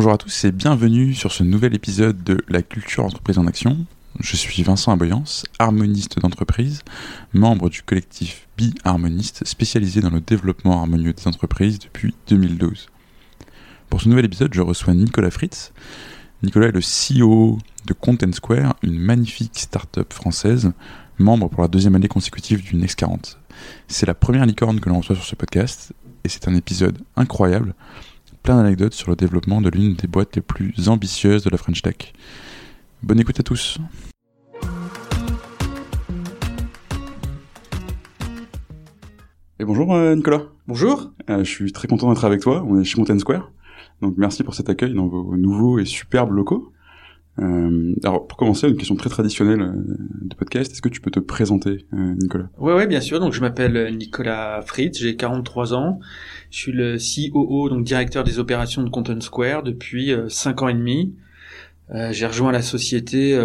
Bonjour à tous et bienvenue sur ce nouvel épisode de La culture entreprise en action. Je suis Vincent Aboyance, harmoniste d'entreprise, membre du collectif Bi-Harmoniste spécialisé dans le développement harmonieux des entreprises depuis 2012. Pour ce nouvel épisode, je reçois Nicolas Fritz. Nicolas est le CEO de Content Square, une magnifique start-up française, membre pour la deuxième année consécutive du Next 40. C'est la première licorne que l'on reçoit sur ce podcast et c'est un épisode incroyable, plein d'anecdotes sur le développement de l'une des boîtes les plus ambitieuses de la French Tech. Bonne écoute à tous. Et bonjour euh, Nicolas. Bonjour. Euh, je suis très content d'être avec toi. On est chez Mountain Square. Donc merci pour cet accueil dans vos nouveaux et superbes locaux. Euh, alors pour commencer, une question très traditionnelle euh, de podcast. Est-ce que tu peux te présenter, euh, Nicolas? Ouais, bien sûr. Donc je m'appelle Nicolas Fritz, j'ai 43 ans. Je suis le COO, donc directeur des opérations de Content Square depuis 5 ans et demi. j'ai rejoint la société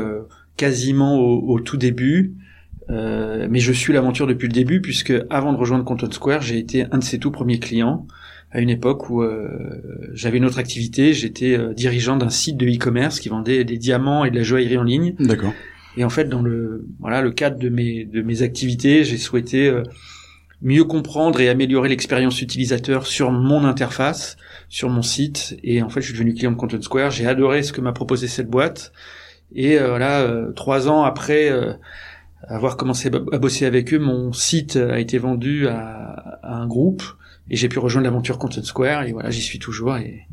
quasiment au, au, tout début. Euh, mais je suis l'aventure depuis le début puisque avant de rejoindre Content Square, j'ai été un de ses tout premiers clients à une époque où euh, j'avais une autre activité. J'étais euh, dirigeant d'un site de e-commerce qui vendait des diamants et de la joaillerie en ligne. D'accord. Et en fait, dans le voilà le cadre de mes de mes activités, j'ai souhaité euh, mieux comprendre et améliorer l'expérience utilisateur sur mon interface, sur mon site. Et en fait, je suis devenu client de Content Square. J'ai adoré ce que m'a proposé cette boîte. Et voilà, trois ans après avoir commencé à bosser avec eux, mon site a été vendu à, à un groupe et j'ai pu rejoindre l'aventure Content Square et voilà, j'y suis toujours et,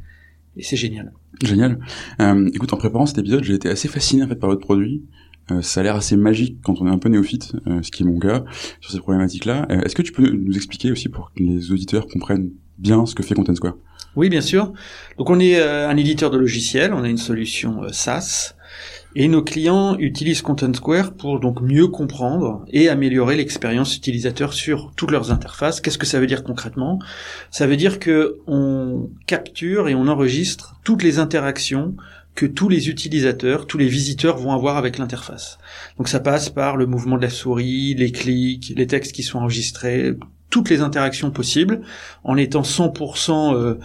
et c'est génial. Génial. Euh, écoute, en préparant cet épisode, j'ai été assez fasciné en fait par votre produit. Euh, ça a l'air assez magique quand on est un peu néophyte, euh, ce qui est mon cas, sur ces problématiques-là. Euh, est-ce que tu peux nous expliquer aussi pour que les auditeurs comprennent bien ce que fait Content Square? Oui, bien sûr. Donc on est euh, un éditeur de logiciels, on a une solution SaaS et nos clients utilisent Content Square pour donc mieux comprendre et améliorer l'expérience utilisateur sur toutes leurs interfaces. Qu'est-ce que ça veut dire concrètement? Ça veut dire que on capture et on enregistre toutes les interactions que tous les utilisateurs, tous les visiteurs vont avoir avec l'interface. Donc ça passe par le mouvement de la souris, les clics, les textes qui sont enregistrés, toutes les interactions possibles, en étant 100% euh,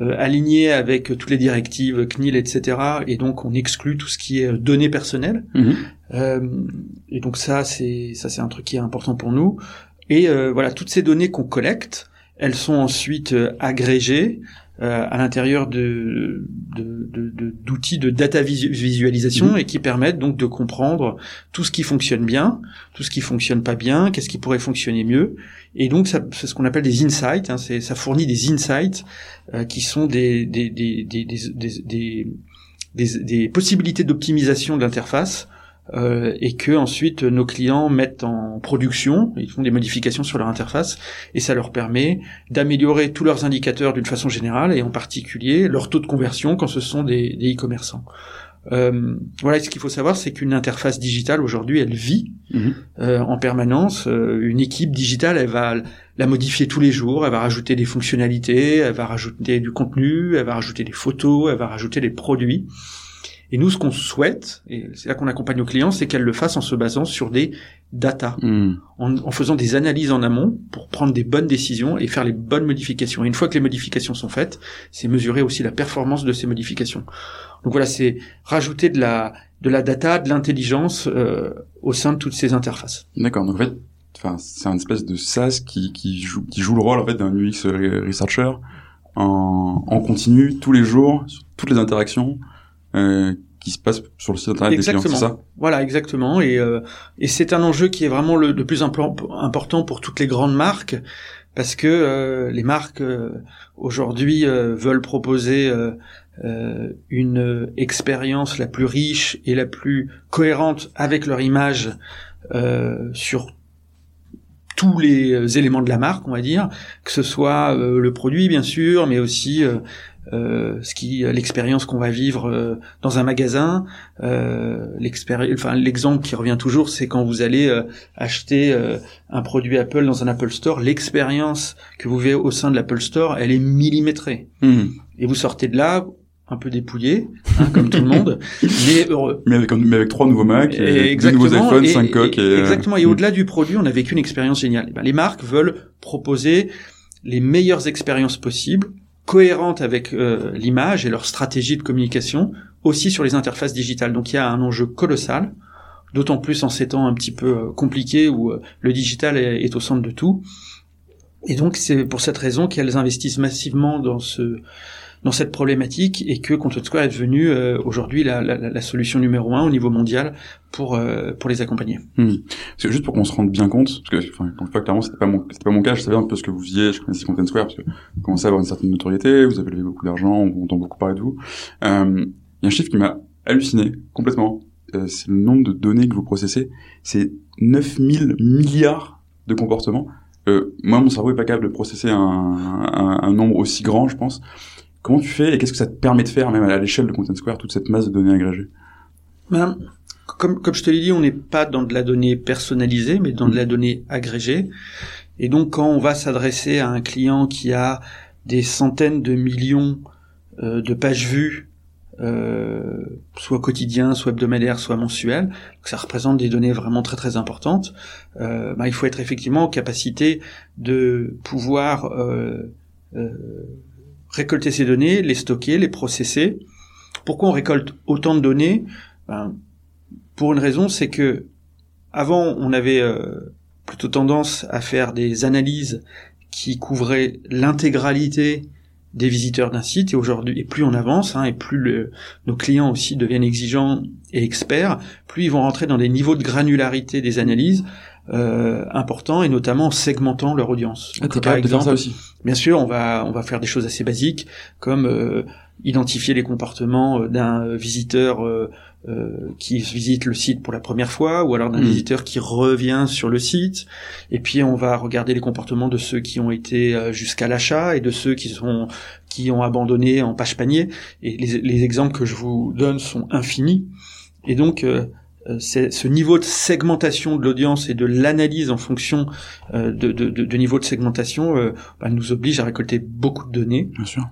euh, aligné avec toutes les directives CNIL, etc. Et donc on exclut tout ce qui est données personnelles. Mmh. Euh, et donc ça, c'est ça, c'est un truc qui est important pour nous. Et euh, voilà, toutes ces données qu'on collecte, elles sont ensuite euh, agrégées euh, à l'intérieur de, d'outils de, de, data visualisation mmh. et qui permettent donc de comprendre tout ce qui fonctionne bien, tout ce qui fonctionne pas bien, qu'est-ce qui pourrait fonctionner mieux. Et donc c'est ce qu'on appelle des insights. Hein, c'est, ça fournit des insights euh, qui sont des des, des, des, des, des, des possibilités d'optimisation de l'interface euh, et que ensuite nos clients mettent en production, ils font des modifications sur leur interface et ça leur permet d'améliorer tous leurs indicateurs d'une façon générale et en particulier leur taux de conversion quand ce sont des, des e-commerçants. Euh, voilà, ce qu'il faut savoir, c'est qu'une interface digitale aujourd'hui, elle vit mmh. euh, en permanence. Euh, une équipe digitale, elle va la modifier tous les jours, elle va rajouter des fonctionnalités, elle va rajouter du contenu, elle va rajouter des photos, elle va rajouter des produits. Et nous, ce qu'on souhaite, et c'est là qu'on accompagne nos clients, c'est qu'elles le fassent en se basant sur des data, mmh. en, en, faisant des analyses en amont pour prendre des bonnes décisions et faire les bonnes modifications. Et une fois que les modifications sont faites, c'est mesurer aussi la performance de ces modifications. Donc voilà, c'est rajouter de la de la data, de l'intelligence euh, au sein de toutes ces interfaces. D'accord. Donc en fait, enfin, c'est un espèce de SaaS qui qui joue qui joue le rôle en fait d'un UX researcher en, en continu tous les jours sur toutes les interactions euh, qui se passe sur le site internet exactement. des clients, c'est ça? Voilà, exactement. Et, euh, et c'est un enjeu qui est vraiment le, le plus important pour toutes les grandes marques, parce que euh, les marques euh, aujourd'hui euh, veulent proposer euh, une expérience la plus riche et la plus cohérente avec leur image sur tous les éléments de la marque, on va dire, que ce soit le produit bien sûr, mais aussi euh, ce qui l'expérience qu'on va vivre euh, dans un magasin euh, l'expérience enfin l'exemple qui revient toujours c'est quand vous allez euh, acheter euh, un produit Apple dans un Apple Store l'expérience que vous verrez au sein de l'Apple Store elle est millimétrée mmh. et vous sortez de là un peu dépouillé, hein, comme tout le monde, mais heureux. Mais avec, mais avec trois nouveaux Mac, et deux nouveaux iPhones, cinq coques. Et, exactement. Et mmh. au-delà du produit, on a vécu une expérience géniale. Et ben, les marques veulent proposer les meilleures expériences possibles cohérentes avec l'image et leur stratégie de communication, aussi sur les interfaces digitales. Donc il y a un enjeu colossal, d'autant plus en ces temps un petit peu compliqués où le digital est, au centre de tout. Et donc c'est pour cette raison qu'elles investissent massivement dans ce dans cette problématique et que Content Square est devenu euh, aujourd'hui la, la, la, solution numéro un au niveau mondial pour euh, pour les accompagner. Hmm. Parce que juste pour qu'on se rende bien compte, parce que enfin, quand clairement c'était pas mon c'était pas mon cas, je savais un peu ce que vous faisiez, je connaissais Content Square parce que vous commencez à avoir une certaine notoriété, vous avez levé beaucoup d'argent, on entend beaucoup parler de vous. Euh, il y a un chiffre qui m'a halluciné complètement. Euh, c'est le nombre de données que vous processez. C'est 9000 milliards de comportements. Euh, moi, mon cerveau est pas capable de processer un, un, un, nombre aussi grand, je pense. Comment tu fais et qu'est-ce que ça te permet de faire, même à l'échelle de Content Square, toute cette masse de données agrégées? Ben, comme, je te l'ai dit, on n'est pas dans de la donnée personnalisée, mais dans de la donnée agrégée. Et donc, quand on va s'adresser à un client qui a des centaines de millions euh, de pages vues, euh, soit quotidien, soit hebdomadaire, soit mensuel, ça représente des données vraiment très très importantes. Euh, ben, il faut être effectivement en capacité de pouvoir récolter ces données, les stocker, les processer. Pourquoi on récolte autant de données? Ben, Pour une raison, c'est que avant, on avait euh, plutôt tendance à faire des analyses qui couvraient l'intégralité des visiteurs d'un site et aujourd'hui et plus on avance hein, et plus le, nos clients aussi deviennent exigeants et experts plus ils vont rentrer dans des niveaux de granularité des analyses euh, importants et notamment en segmentant leur audience. Ah, par exemple, ça aussi. Bien sûr, on va on va faire des choses assez basiques comme euh, identifier les comportements euh, d'un visiteur euh, euh, qui visite le site pour la première fois ou alors d'un hmm. visiteur qui revient sur le site. Et puis on va regarder les comportements de ceux qui ont été jusqu'à l'achat et de ceux qui sont qui ont abandonné en page panier. Et les, les exemples que je vous donne sont infinis. Et donc euh, ce niveau de segmentation de l'audience et de l'analyse en fonction euh, de, de, de, niveau de segmentation euh, bah, nous oblige à récolter beaucoup de données. Bien sûr.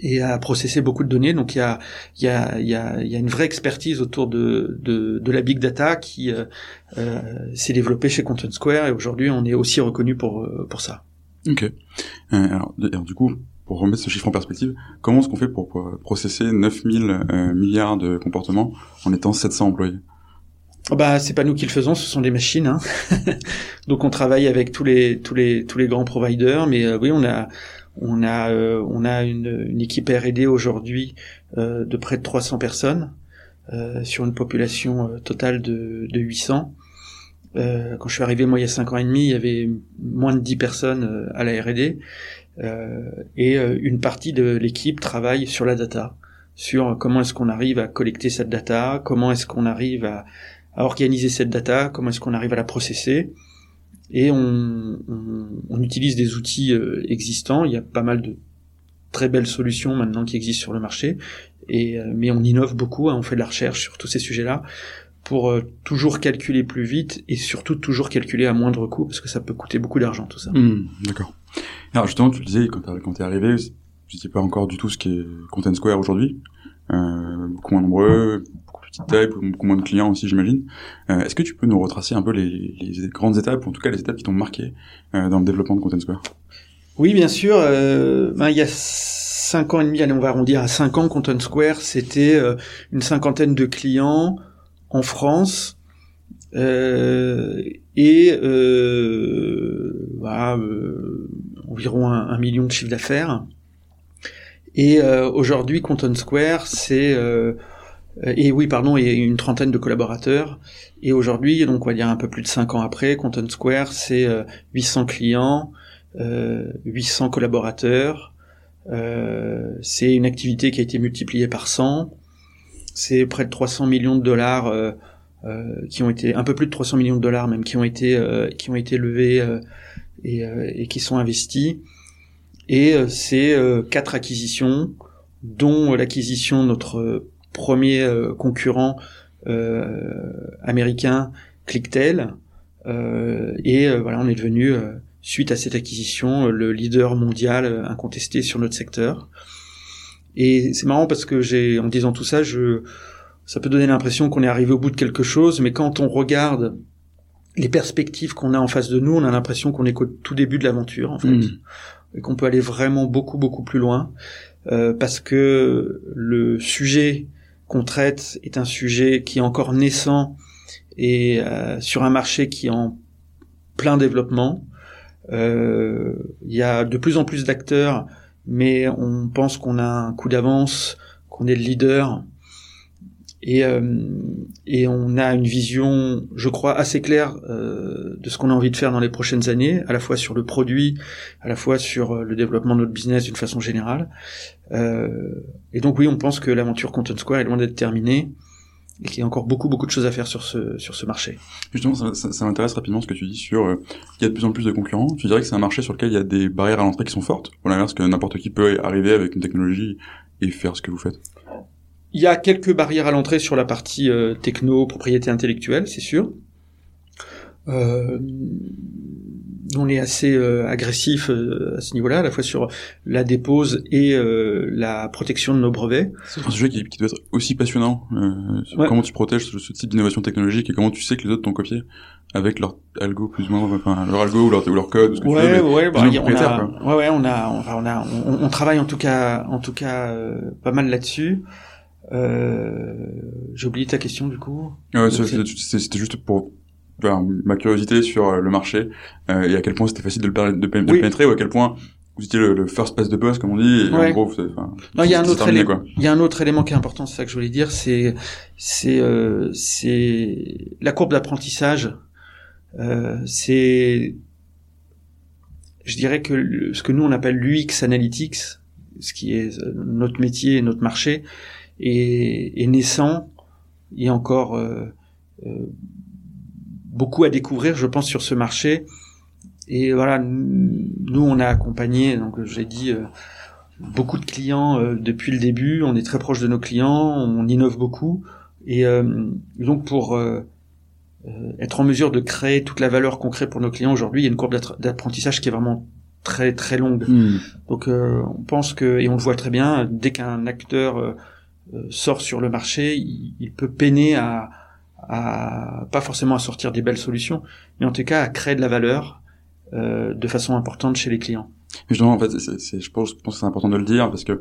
Et à processer beaucoup de données. Donc il y a, il y a, il y a, il y a une vraie expertise autour de, de, de la big data qui euh, s'est développée chez Content Square et aujourd'hui on est aussi reconnu pour, pour ça. Ok. alors, du coup, pour remettre ce chiffre en perspective, comment est-ce qu'on fait pour, pour processer 9000 milliards de comportements en étant 700 employés? Bah, c'est pas nous qui le faisons, ce sont des machines. Hein. Donc, on travaille avec tous les tous les tous les grands providers, mais euh, oui, on a on a euh, on a une, une équipe R&D aujourd'hui euh, de près de 300 personnes sur une population totale de, de 800. quand je suis arrivé moi il y a 5 ans et demi, il y avait moins de 10 personnes à la R&D et une partie de l'équipe travaille sur la data, sur comment est-ce qu'on arrive à collecter cette data, comment est-ce qu'on arrive à à organiser cette data, comment est-ce qu'on arrive à la processer. Et on, on, utilise des outils euh, existants. Il y a pas mal de très belles solutions maintenant qui existent sur le marché. Et, euh, mais on innove beaucoup, hein, on fait de la recherche sur tous ces sujets-là pour euh, toujours calculer plus vite et surtout toujours calculer à moindre coût parce que ça peut coûter beaucoup d'argent tout ça. Hmm, d'accord. Alors justement, tu disais quand t'es arrivé, tu sais pas encore du tout ce qu'est Content Square aujourd'hui. Euh, beaucoup moins nombreux, petite taille, beaucoup moins de clients aussi, j'imagine. Euh, est-ce que tu peux nous retracer un peu les, grandes étapes, ou en tout cas les étapes qui t'ont marqué euh, dans le développement de Content Square? Oui, bien sûr. Euh, ben, il y a cinq ans et demi, allez, on va arrondir à cinq ans, Content Square, c'était une cinquantaine de clients en France. Euh, et voilà, environ un, un, million de chiffre d'affaires. Et aujourd'hui, Content Square, c'est et oui, pardon, une trentaine de collaborateurs. Et aujourd'hui, donc on va dire un peu plus de cinq ans après, Content Square, c'est 800 euh, clients, euh, 800 collaborateurs. Euh, c'est une activité qui a été multipliée par 100. C'est près de 300 millions de dollars euh, qui ont été un peu plus de 300 millions de dollars même qui ont été qui ont été levés et, et, qui sont investis. Et c'est quatre acquisitions, dont l'acquisition de notre premier euh, concurrent euh, américain, ClickTel. Euh, et voilà, on est devenu suite à cette acquisition, le leader mondial incontesté sur notre secteur. Et c'est marrant parce que j'ai, en disant tout ça, je, ça peut donner l'impression qu'on est arrivé au bout de quelque chose, mais quand on regarde les perspectives qu'on a en face de nous, on a l'impression qu'on est qu'au tout début de l'aventure, en fait. Hmm. et qu'on peut aller vraiment beaucoup beaucoup plus loin parce que le sujet qu'on traite est un sujet qui est encore naissant et sur un marché qui est en plein développement. Il y a de plus en plus d'acteurs, mais on pense qu'on a un coup d'avance, qu'on est le leader et, euh, et on a une vision, je crois, assez claire euh, de ce qu'on a envie de faire dans les prochaines années, à la fois sur le produit, à la fois sur euh, le développement de notre business d'une façon générale. Et donc oui, on pense que l'aventure Content Square est loin d'être terminée et qu'il y a encore beaucoup beaucoup de choses à faire sur ce sur ce marché. Justement, ça m'intéresse rapidement ce que tu dis sur euh, il y a de plus en plus de concurrents. Tu dirais que c'est un marché sur lequel il y a des barrières à l'entrée qui sont fortes, ou l'inverse que n'importe qui peut arriver avec une technologie et faire ce que vous faites? Il y a quelques barrières à l'entrée sur la partie euh, techno, propriété intellectuelle, c'est sûr. Euh, on est assez euh, agressif euh, à ce niveau-là, à la fois sur la dépose et la protection de nos brevets. C'est un sujet qui, qui, doit être aussi passionnant. Ouais. Comment tu protèges ce, ce type d'innovation technologique et comment tu sais que les autres t'ont copié avec leur algo plus ou moins, enfin leur algo ou leur, ou leur code. Ou ce que ouais, tu veux, ouais, bah, on a, ouais, ouais, on a, on, on a, on, on, travaille en tout cas, en tout cas, pas mal là-dessus. Euh, J'ai oublié ta question du coup. Ouais, c'était juste pour enfin, ma curiosité sur euh, le marché euh, et à quel point c'était facile de le, de, de oui. pénétrer ou à quel point vous étiez le, le first pass de boss comme on dit. Et ouais. En gros, il y a un autre élément. Il y a un autre élément qui est important, c'est ça que je voulais dire, c'est c'est euh, c'est la courbe d'apprentissage. Euh, c'est je dirais que le, ce que nous on appelle l'UX analytics, ce qui est notre métier et notre marché, est, est naissant. Il y a encore euh, euh, beaucoup à découvrir, je pense, sur ce marché. Et voilà, nous, on a accompagné, donc j'ai dit, euh, beaucoup de clients euh, depuis le début. On est très proche de nos clients, on innove beaucoup. Et euh, donc, pour être en mesure de créer toute la valeur qu'on crée pour nos clients aujourd'hui, il y a une courbe d'apprentissage qui est vraiment très très longue. Mmh. Donc, on pense que, et on le voit très bien, dès qu'un acteur euh, sort sur le marché, il, peut peiner à, à, pas forcément à sortir des belles solutions, mais en tout cas à créer de la valeur euh, de façon importante chez les clients. Justement, en fait, je pense, que c'est important de le dire parce que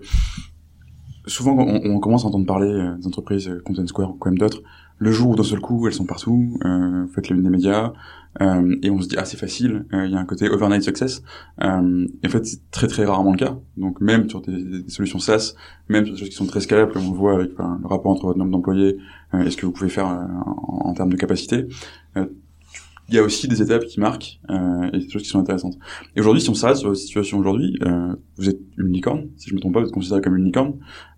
souvent on, on commence à entendre parler euh, des entreprises euh, Content Square ou même d'autres, le jour où d'un seul coup elles sont partout, euh, faites les des médias, euh, et on se dit ah c'est facile, il y a un côté overnight success, euh, et en fait c'est très très rarement le cas. Donc même sur des, des, solutions SaaS, même sur des choses qui sont très scalables, on le voit avec enfin, le rapport entre votre nombre d'employés et ce que vous pouvez faire en, en, termes de capacité, il y a aussi des étapes qui marquent euh, et des choses qui sont intéressantes. Et aujourd'hui, si on s'arrête sur la situation aujourd'hui, euh, vous êtes une licorne, si je me trompe pas, vous êtes considéré comme une licorne,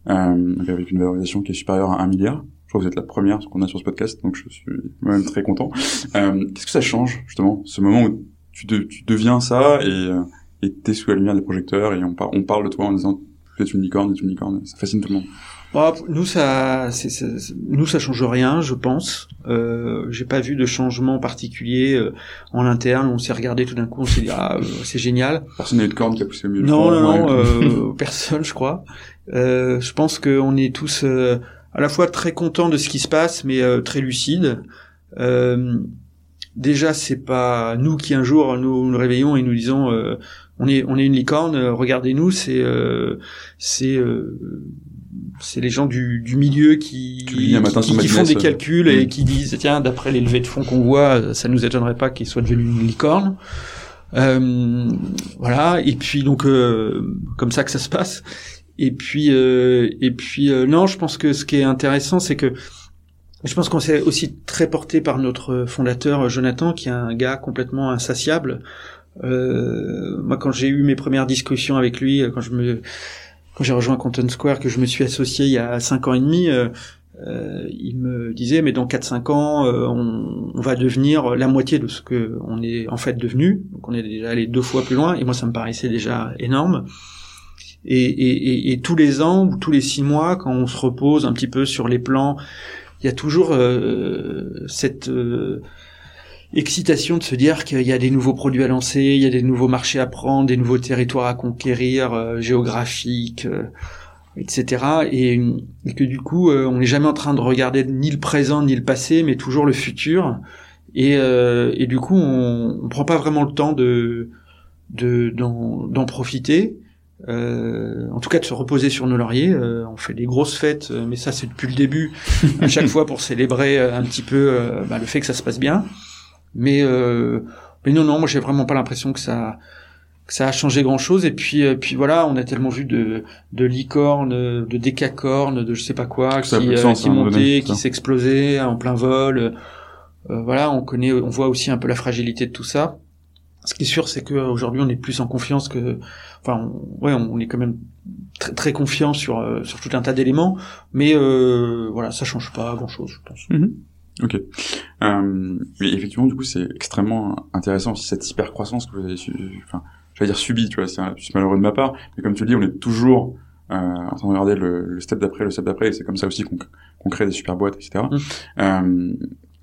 euh, avec une valorisation qui est supérieure à un milliard. Je crois que vous êtes la première qu'on a sur ce podcast, donc je suis même très content. Euh, Qu'est-ce que ça change justement, ce moment où tu, de, tu deviens ça et euh, et t'es sous la lumière des projecteurs et on, par, on parle de toi en disant vous êtes une licorne, vous êtes une licorne, ça fascine tout le monde. Bon, nous ça, c'est, nous ça change rien, je pense. Euh, j'ai pas vu de changement particulier euh, en interne. On s'est regardé tout d'un coup, on s'est dit ah euh, c'est génial. Personne n'a eu de corne qui a poussé au milieu. Non, non, non personne, je crois. Je pense qu'on est tous à la fois très contents de ce qui se passe, mais très lucides. déjà, c'est pas nous qui un jour nous nous réveillons et nous disons on est on est une licorne. regardez-nous, c'est c'est c'est les gens du, du milieu qui, qui, qui font des calculs et qui disent tiens d'après les levées de fonds qu'on voit ça nous étonnerait pas qu'ils soient devenus une licorne euh, voilà et puis donc euh, comme ça que ça se passe et puis euh, et puis euh, non je pense que ce qui est intéressant c'est que je pense qu'on s'est aussi très porté par notre fondateur Jonathan qui est un gars complètement insatiable. Euh, moi quand j'ai eu mes premières discussions avec lui quand je me quand j'ai rejoint Content Square, que je me suis associé il y a cinq ans et demi, euh, euh, il me disait mais dans 4-5 ans euh, on, on, va devenir la moitié de ce que on est en fait devenu. Donc on est déjà allé deux fois plus loin et moi ça me paraissait déjà énorme et, et, et, et tous les ans ou tous les six mois quand on se repose un petit peu sur les plans il y a toujours euh, cette euh, excitation de se dire qu'il y a des nouveaux produits à lancer, il y a des nouveaux marchés à prendre, des nouveaux territoires à conquérir, euh, géographiques, euh, etc. Et, que du coup, euh, on n'est jamais en train de regarder ni le présent ni le passé, mais toujours le futur. Et, euh, du coup, on, on prend pas vraiment le temps de de d'en profiter. Euh, en tout cas de se reposer sur nos lauriers. Euh, on fait des grosses fêtes, euh, mais ça c'est depuis le début, à chaque fois pour célébrer un petit peu bah, le fait que ça se passe bien. Mais, mais non, non, moi j'ai vraiment pas l'impression que ça que ça a changé grand chose. Et puis, puis voilà, on a tellement vu de de licornes, de décacornes, de je sais pas quoi, qui, qui montaient, qui s'explosaient en plein vol. voilà, on connaît, on voit aussi un peu la fragilité de tout ça. Ce qui est sûr, c'est qu'aujourd'hui, on est plus en confiance que, enfin, on, ouais, on est quand même très, très confiant sur euh, sur tout un tas d'éléments, mais euh, voilà, ça change pas grand chose, je pense. Mm-hmm. Ok. Euh, mais effectivement, du coup, c'est extrêmement intéressant cette hyper croissance que vous avez, enfin, j'allais dire subie, tu vois, c'est malheureux de ma part, mais comme tu le dis, on est toujours euh, en train de regarder le, le step d'après, le step d'après, et c'est comme ça aussi qu'on crée des super boîtes, etc. Mm.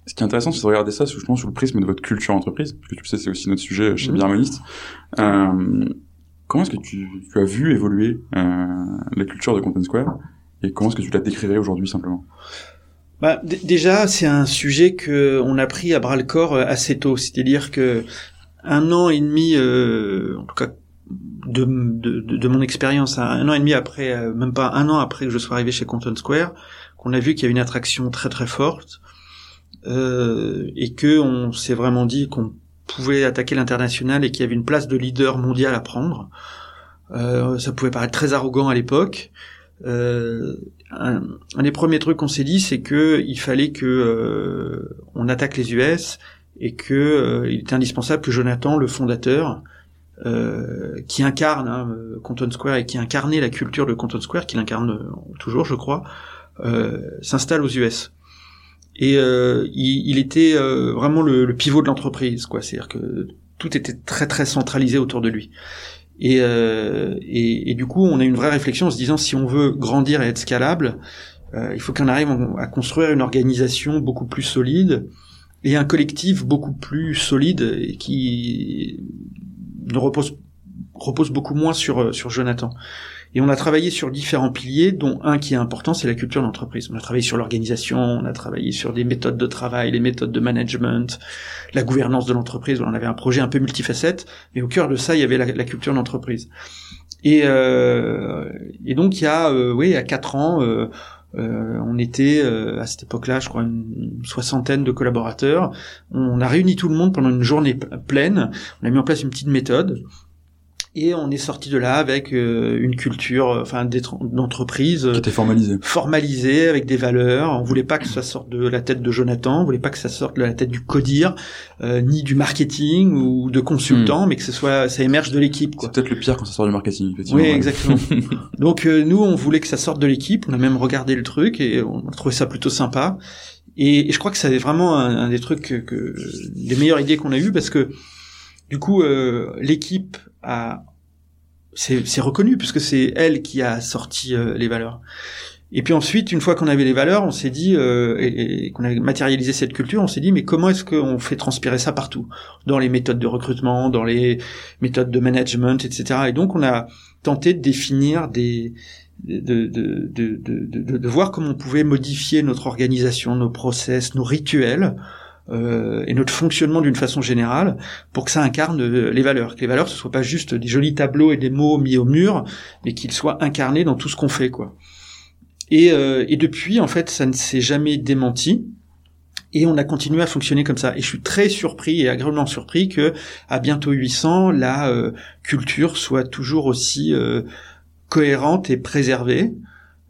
Ce qui est intéressant, c'est de regarder ça justement sur le prisme de votre culture entreprise, parce que tu sais, c'est aussi notre sujet chez. Biharmoniste. Euh, comment est-ce que tu, tu, as vu évoluer euh, la culture de Content Square et comment est-ce que tu la décrirais aujourd'hui simplement? Bah, déjà, c'est un sujet que on a pris à bras le corps euh, assez tôt, c'est-à-dire que un an et demi, euh, en tout cas de, de, de mon expérience, un an et demi après, euh, même pas un an après que je sois arrivé chez Content Square, qu'on a vu qu'il y a une attraction très très forte, euh, et que on s'est vraiment dit qu'on pouvait attaquer l'international et qu'il y avait une place de leader mondial à prendre. Euh, ça pouvait paraître très arrogant à l'époque. Euh, un, des premiers trucs qu'on s'est dit, c'est que il fallait que euh, on attaque les US et que euh, il était indispensable que Jonathan, le fondateur, qui incarne hein, Compton Square et qui incarnait la culture de Compton Square, qu'il incarne toujours, je crois, s'installe aux US et euh, il, il, était euh, vraiment le, le, pivot de l'entreprise quoi. C'est à dire que tout était très très centralisé autour de lui. Et, euh, et, et, du coup on a une vraie réflexion en se disant si on veut grandir et être scalable euh, il faut qu'on arrive à construire une organisation beaucoup plus solide et un collectif beaucoup plus solide et qui ne repose repose beaucoup moins sur sur Jonathan et on a travaillé sur différents piliers, dont un qui est important, c'est la culture d'entreprise. On a travaillé sur l'organisation, on a travaillé sur des méthodes de travail, les méthodes de management, la gouvernance de l'entreprise. On avait un projet un peu multifacette, mais au cœur de ça, il y avait la, culture d'entreprise. Et, euh, et donc il y a, euh, oui, à quatre ans, euh, euh on était à cette époque-là, je crois, une soixantaine de collaborateurs. On a réuni tout le monde pendant une journée pleine. On a mis en place une petite méthode et on est sorti de là avec euh, une culture, euh, enfin d'entreprise qui était formalisée, formalisée avec des valeurs. On voulait pas que ça sorte de la tête de Jonathan, on voulait pas que ça sorte de la tête du codir, euh, ni du marketing ou de consultant, hmm. mais que ce soit, ça émerge de l'équipe. C'est peut-être le pire quand ça sort du marketing. Effectivement, oui, exactement. Donc nous, on voulait que ça sorte de l'équipe. On a même regardé le truc et on a trouvé ça plutôt sympa. Et, je crois que c'est vraiment un, des trucs que, que, des meilleures idées qu'on a eues parce que du coup, euh, l'équipe c'est reconnu puisque c'est elle qui a sorti euh, les valeurs. Et puis ensuite, une fois qu'on avait les valeurs, on s'est dit euh, et, qu'on a matérialisé cette culture, on s'est dit mais comment est-ce qu'on fait transpirer ça partout? Dans les méthodes de recrutement, dans les méthodes de management, etc. Et donc on a tenté de définir des de, de, de, de, de voir comment on pouvait modifier notre organisation, nos process, nos rituels euh, et notre fonctionnement d'une façon générale pour que ça incarne euh, les valeurs, que les valeurs ce soit pas juste des jolis tableaux et des mots mis au mur, mais qu'ils soient incarnés dans tout ce qu'on fait quoi. Et, euh, et depuis en fait ça ne s'est jamais démenti. Et on a continué à fonctionner comme ça. Et je suis très surpris et agréablement surpris que à bientôt 800, la euh, culture soit toujours aussi euh, cohérente et préservée.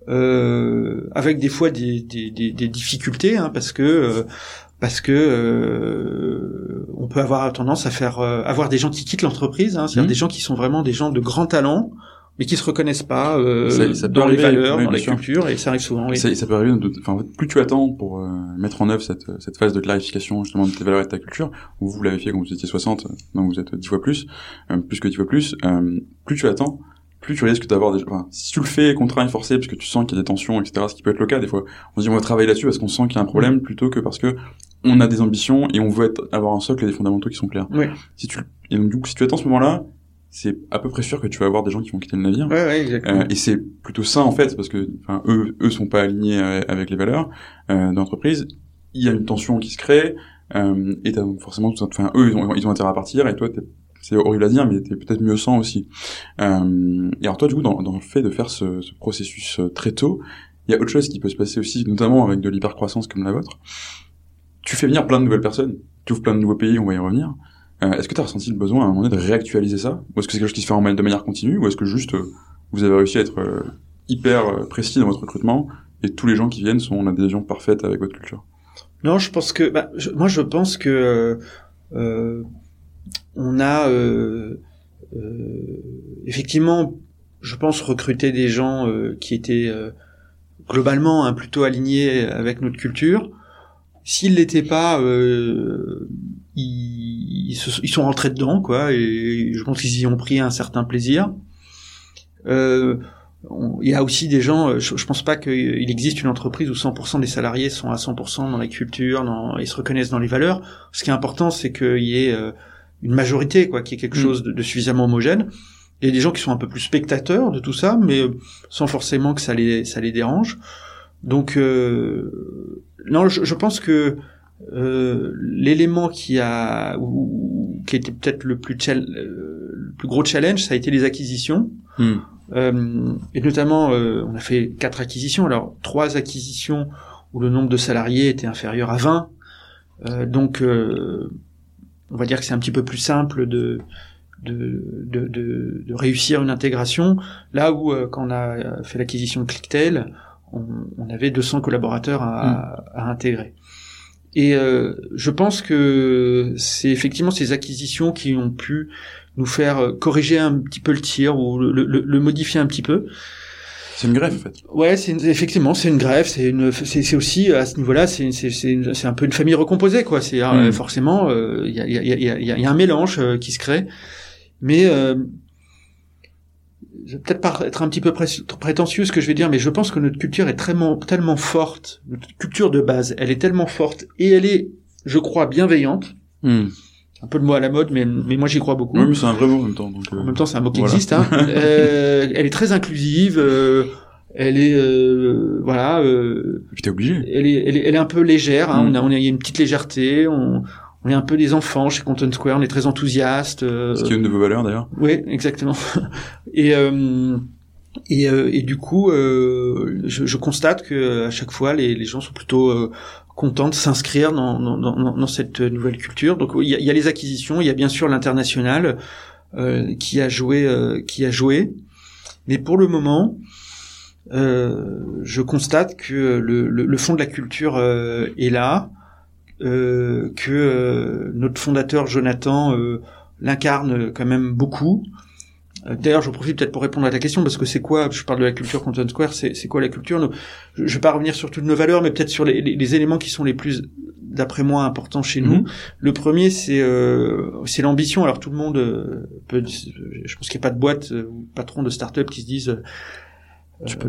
Euh, avec des fois des, des, des, des difficultés, hein, parce que parce que euh, on peut avoir tendance à faire euh, avoir des gens qui quittent l'entreprise, hein, c'est-à-dire mmh. des gens qui sont vraiment des gens de grand talent, mais qui se reconnaissent pas euh, dans les valeurs, dans la culture, et ça arrive souvent. Oui. Ça, ça peut arriver. Enfin, plus tu attends pour mettre en œuvre cette, cette phase de clarification justement de tes valeurs et de ta culture, où vous l'avez fait quand vous étiez 60, donc vous êtes 10 fois plus, plus que 10 fois plus, plus tu attends, plus tu risques d'avoir des enfin, si tu le fais contraint et forcé parce que tu sens qu'il y a des tensions etc ce qui peut être le cas des fois on se dit on va travailler là-dessus parce qu'on sent qu'il y a un problème plutôt que parce que on a des ambitions et on veut être, avoir un socle et des fondamentaux qui sont clairs oui. si tu et donc du coup si tu attends ce moment-là c'est à peu près sûr que tu vas avoir des gens qui vont quitter le navire ouais, ouais, exactement. Euh, et c'est plutôt ça en fait parce que enfin eux eux sont pas alignés euh, avec les valeurs euh, d'entreprise il y a une tension qui se crée euh, et t'as donc forcément enfin eux ils ont, ils ont intérêt à partir et toi t'es c'est horrible à dire, mais t'es peut-être mieux sans aussi. Euh, et alors toi, du coup, dans, dans le fait de faire ce, ce processus euh, très tôt, il y a autre chose qui peut se passer aussi, notamment avec de l'hypercroissance comme la vôtre. Tu fais venir plein de nouvelles personnes, tu ouvres plein de nouveaux pays, on va y revenir. Euh, est-ce que tu as ressenti le besoin à un moment donné de réactualiser ça? Ou est-ce que c'est quelque chose qui se fait en de manière continue? Ou est-ce que juste euh, vous avez réussi à être euh, hyper précis dans votre recrutement et tous les gens qui viennent sont en adhésion parfaite avec votre culture? Non, je pense que... Bah, moi, je pense que on a effectivement, je pense, recruté des gens qui étaient globalement hein, plutôt alignés avec notre culture. S'ils l'étaient pas, euh, ils, ils, sont rentrés dedans, quoi, et je pense qu'ils y ont pris un certain plaisir. Euh, il y a aussi des gens, euh, je, je pense pas qu'il existe une entreprise où 100% des salariés sont à 100% dans la culture, dans, ils se reconnaissent dans les valeurs. Ce qui est important, c'est qu'il y ait euh, une majorité, quoi, qui est quelque mm. chose de, de, suffisamment homogène. Il y a des gens qui sont un peu plus spectateurs de tout ça, mais sans forcément que ça les, ça les dérange. Donc, euh, non, je, je, pense que euh, l'élément qui a ou, qui était peut-être le plus euh, le plus gros challenge, ça a été les acquisitions. Hmm. Euh, et notamment, euh, on a fait quatre acquisitions. Alors trois acquisitions où le nombre de salariés était inférieur à 20. Euh, donc, on va dire que c'est un petit peu plus simple de de, de, de, de réussir une intégration. Là où, quand on a fait l'acquisition de Clicktail, on, on, avait 200 collaborateurs à, hmm. à intégrer. Et euh, je pense que c'est effectivement ces acquisitions qui ont pu nous faire euh, corriger un petit peu le tir ou le, le, le modifier un petit peu. C'est une greffe, en fait. Ouais, c'est effectivement c'est une greffe. C'est une, c'est aussi à ce niveau-là, c'est c'est un peu une famille recomposée, quoi. C'est euh, hmm. forcément il y, a, y, a, y, a, y, a, un mélange qui se crée, mais je vais peut-être être un petit peu prétentieux ce que je vais dire, mais je pense que notre culture est tellement, tellement forte, notre culture de base, elle est tellement forte et elle est, je crois, bienveillante. Hmm. Un peu de mot à la mode, mais, mais moi j'y crois beaucoup. Oui, mais c'est un vrai mot en même temps. Donc, euh, En même temps, c'est un mot qui existe. Hein. euh, elle est très inclusive. Euh, elle est euh, voilà. Euh, t'es obligé. Elle est, elle est, elle est un peu légère. Hein. Hmm. On a, on a, il y a une petite légèreté. On, on est un peu des enfants chez Content Square, on est très enthousiastes. Euh, Ce qui est une de vos valeurs d'ailleurs. Oui, exactement. et euh, et, euh, et, du coup, euh, je, je, constate que à chaque fois, les, les gens sont plutôt euh, contents de s'inscrire dans, dans, dans, dans, cette nouvelle culture. Donc, il y a, y a les acquisitions, il y a bien sûr l'international qui a joué, qui a joué. Mais pour le moment, je constate que le, le, le, fond de la culture est là. Euh, que euh, notre fondateur Jonathan euh, l'incarne quand même beaucoup. D'ailleurs, je profite peut-être pour répondre à ta question, parce que c'est quoi, je parle de la culture Content Square, c'est quoi la culture? Je ne vais pas revenir sur toutes nos valeurs, mais peut-être sur les, les, éléments qui sont les plus, d'après moi, importants chez nous. Mhm. Le premier, c'est euh, c'est l'ambition. Alors tout le monde peut, je pense qu'il n'y a pas de boîte ou patron de start-up qui se disent euh,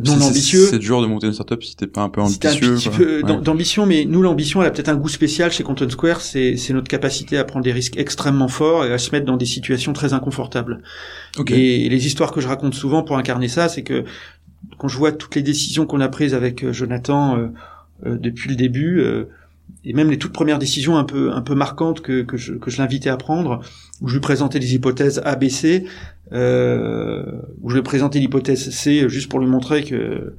non ambitieux. C'est dur de monter une startup si t'es pas un peu ambitieux. Un peu d'ambition, mais nous l'ambition, elle a peut-être un goût spécial chez Content Square. C'est notre capacité à prendre des risques extrêmement forts et à se mettre dans des situations très inconfortables. Et les histoires que je raconte souvent pour incarner ça, c'est que quand je vois toutes les décisions qu'on a prises avec euh, Jonathan euh, depuis le début et même les toutes premières décisions un peu un peu marquantes que que je, que je l'invitais à prendre où je lui présentais des hypothèses ABC euh, où je lui présentais l'hypothèse C juste pour lui montrer que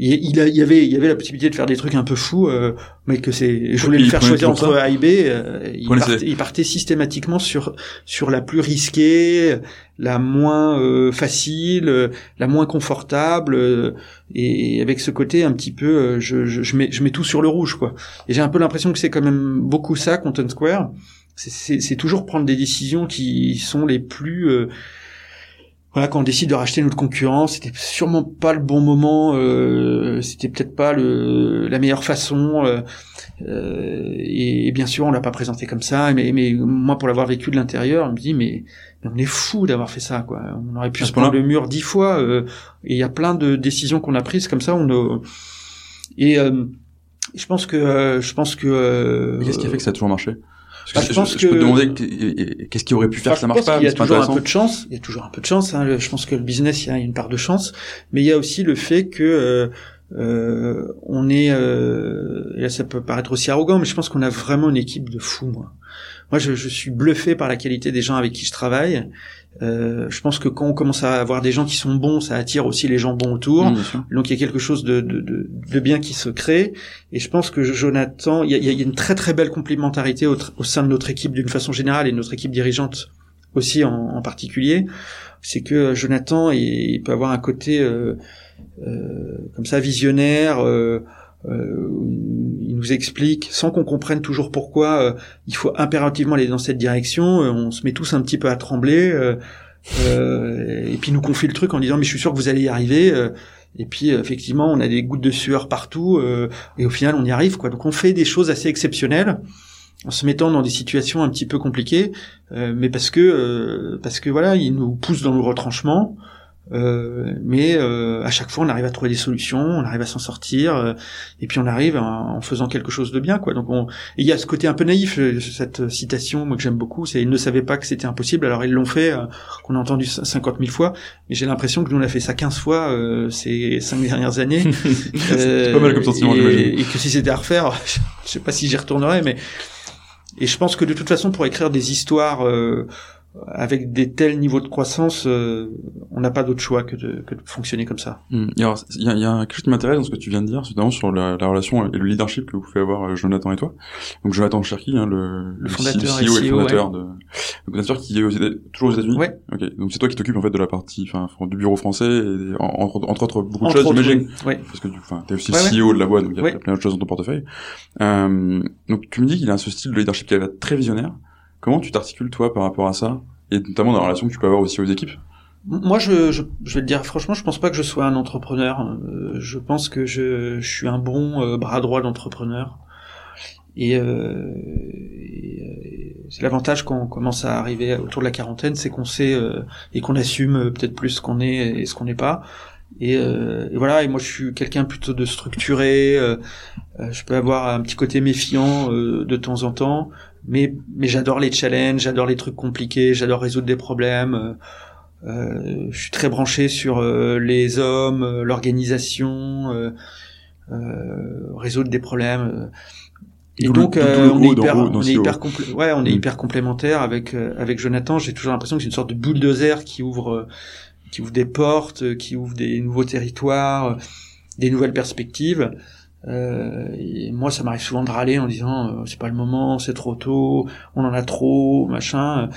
il, a, il y avait il y avait la possibilité de faire des trucs un peu fous euh, mais que c'est je voulais lui faire choisir entre A et B euh, il, partait, il, partait, systématiquement sur sur la plus risquée la moins euh, facile la moins confortable et avec ce côté un petit peu je, je, je, mets je mets tout sur le rouge quoi. Et j'ai un peu l'impression que c'est quand même beaucoup ça Content Square. C'est toujours prendre des décisions qui sont les plus voilà, quand on décide de racheter notre concurrent, c'était sûrement pas le bon moment, euh, c'était peut-être pas le, la meilleure façon. Euh, euh, et, bien sûr, on l'a pas présenté comme ça. Mais, mais moi, pour l'avoir vécu de l'intérieur, on me dit mais, on est fou d'avoir fait ça, quoi. On aurait pu se prendre le mur dix fois. Euh, et il y a plein de décisions qu'on a prises comme ça. On a... et euh, je pense que je pense que. Qu'est-ce qui a fait que ça a toujours marché? Bah, je, pense que... peux te demander qu'est-ce qui aurait pu faire que ça marche pas. Il y a toujours un peu de chance. Il y a toujours un peu de chance. Hein. Je pense que le business, il y a une part de chance, mais il y a aussi le fait que euh, euh, on est. Euh, là, ça peut paraître aussi arrogant, mais je pense qu'on a vraiment une équipe de fous. Moi, moi, je, je, suis bluffé par la qualité des gens avec qui je travaille. Euh, je pense que quand on commence à avoir des gens qui sont bons, ça attire aussi les gens bons autour. Donc il y a quelque chose de, de, de, de, bien qui se crée. Et je pense que Jonathan, il y a, y a une très très belle complémentarité au, au sein de notre équipe d'une façon générale et de notre équipe dirigeante aussi en, en particulier. C'est que Jonathan, il, peut avoir un côté euh, euh, comme ça visionnaire. Euh, euh, nous explique, sans qu'on comprenne toujours pourquoi, euh, il faut impérativement aller dans cette direction. Euh, on se met tous un petit peu à trembler, et puis nous confie le truc en disant mais je suis sûr que vous allez y arriver. et puis effectivement, on a des gouttes de sueur partout, et au final, on y arrive quoi. Donc on fait des choses assez exceptionnelles en se mettant dans des situations un petit peu compliquées, mais parce que parce que voilà, il nous pousse dans nos retranchements. Euh, mais euh, à chaque fois, on arrive à trouver des solutions, on arrive à s'en sortir, euh, et puis on arrive en, faisant quelque chose de bien, quoi. Donc, il y a ce côté un peu naïf, cette citation, moi que j'aime beaucoup, c'est ils ne savaient pas que c'était impossible, alors ils l'ont fait, qu'on a entendu 50 000 fois, mais j'ai l'impression que nous on a fait ça 15 fois ces cinq dernières années. c'est pas mal comme sentiment, et, et que si c'était à refaire, je sais pas si j'y retournerais, mais et je pense que de toute façon, pour écrire des histoires avec des tels niveaux de croissance, euh, on n'a pas d'autre choix que de, que de, fonctionner comme ça. Hmm. il, y a, y a, quelque chose qui m'intéresse dans ce que tu viens de dire, notamment sur la, la, relation et le leadership que vous pouvez avoir euh, Jonathan et toi. Donc Jonathan Cherky, hein, le, le, fondateur CEO et, le fondateur de, le fondateur qui est aux toujours aux États-Unis. Ouais. Ok. Donc c'est toi qui t'occupes en fait de la partie, enfin, du bureau français et entre, entre autres beaucoup de choses, j'imagine. Ouais. Parce que tu, enfin, t'es aussi CEO de la boîte, donc il y a plein de choses dans ton portefeuille. Euh, donc tu me dis qu'il a ce style de leadership qui est très visionnaire. Comment tu t'articules toi par rapport à ça? Et notamment dans la relation que tu peux avoir aussi aux équipes? Moi, je, je, vais te dire franchement, je pense pas que je sois un entrepreneur. Euh, je pense que je, suis un bon euh, bras droit d'entrepreneur. Et, et euh, c'est l'avantage quand on commence à arriver autour de la quarantaine, c'est qu'on sait et qu'on assume peut-être plus ce qu'on est et ce qu'on n'est pas. Et, et, voilà. Et moi, je suis quelqu'un plutôt de structuré. je peux avoir un petit côté méfiant de temps en temps mais mais j'adore les challenges, j'adore les trucs compliqués, j'adore résoudre des problèmes. Euh, euh je suis très branché sur euh, les hommes, euh, l'organisation, résoudre des problèmes. Et donc on est hyper, on est hyper ouais, on est mm. hyper complémentaire avec avec Jonathan. J'ai toujours l'impression que c'est une sorte de bulldozer qui ouvre qui ouvre des portes, qui ouvre des nouveaux territoires, des nouvelles perspectives. Euh, et moi, ça m'arrive souvent de râler en disant euh, c'est pas le moment, c'est trop tôt, on en a trop, machin.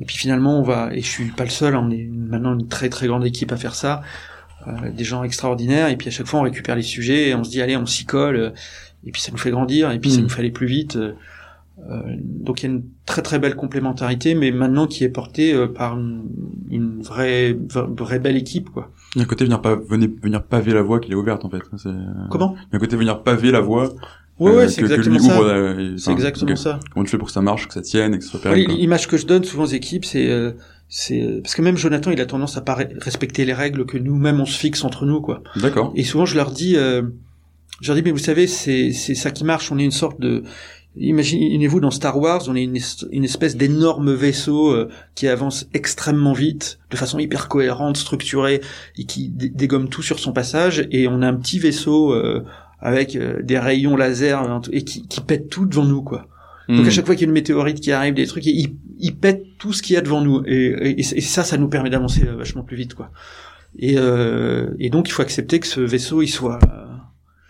Et puis finalement, on va et je suis pas le seul. On est maintenant une très très grande équipe à faire ça, euh, des gens extraordinaires. Et puis à chaque fois, on récupère les sujets et on se dit allez, on s'y colle. Et puis ça nous fait grandir. Et puis ça mm. nous fait aller plus vite. Euh, donc il y a une très très belle complémentarité, mais maintenant qui est portée euh, par une, vraie vraie belle équipe quoi. Il y a un côté venir pas venir, venir paver la voie qui est ouverte en fait. C'est, Comment? Il y a un côté venir paver la voie. Ouais, ouais, c'est exactement ça. c'est exactement ça. Comment tu fais pour que ça marche, que ça tienne, et que ce soit pérenne L'image que je donne souvent aux équipes, c'est c'est parce que même Jonathan, il a tendance à pas respecter les règles que nous-mêmes on se fixe entre nous, quoi. D'accord. Et souvent, je leur dis, euh, je leur dis, mais vous savez, c'est c'est ça qui marche. On est une sorte de Imaginez-vous dans Star Wars, on est une, espèce d'énorme vaisseau euh, qui avance extrêmement vite, de façon hyper cohérente, structurée, et qui dégomme tout sur son passage, et on a un petit vaisseau euh, avec euh, des rayons laser et qui, pète tout devant nous, quoi. Donc à hmm. chaque fois qu'il y a une météorite qui arrive, des trucs, il, il pète tout ce qu'il y a devant nous, et, et, ça, ça nous permet d'avancer vachement plus vite, quoi. Et, et donc il faut accepter que ce vaisseau, il soit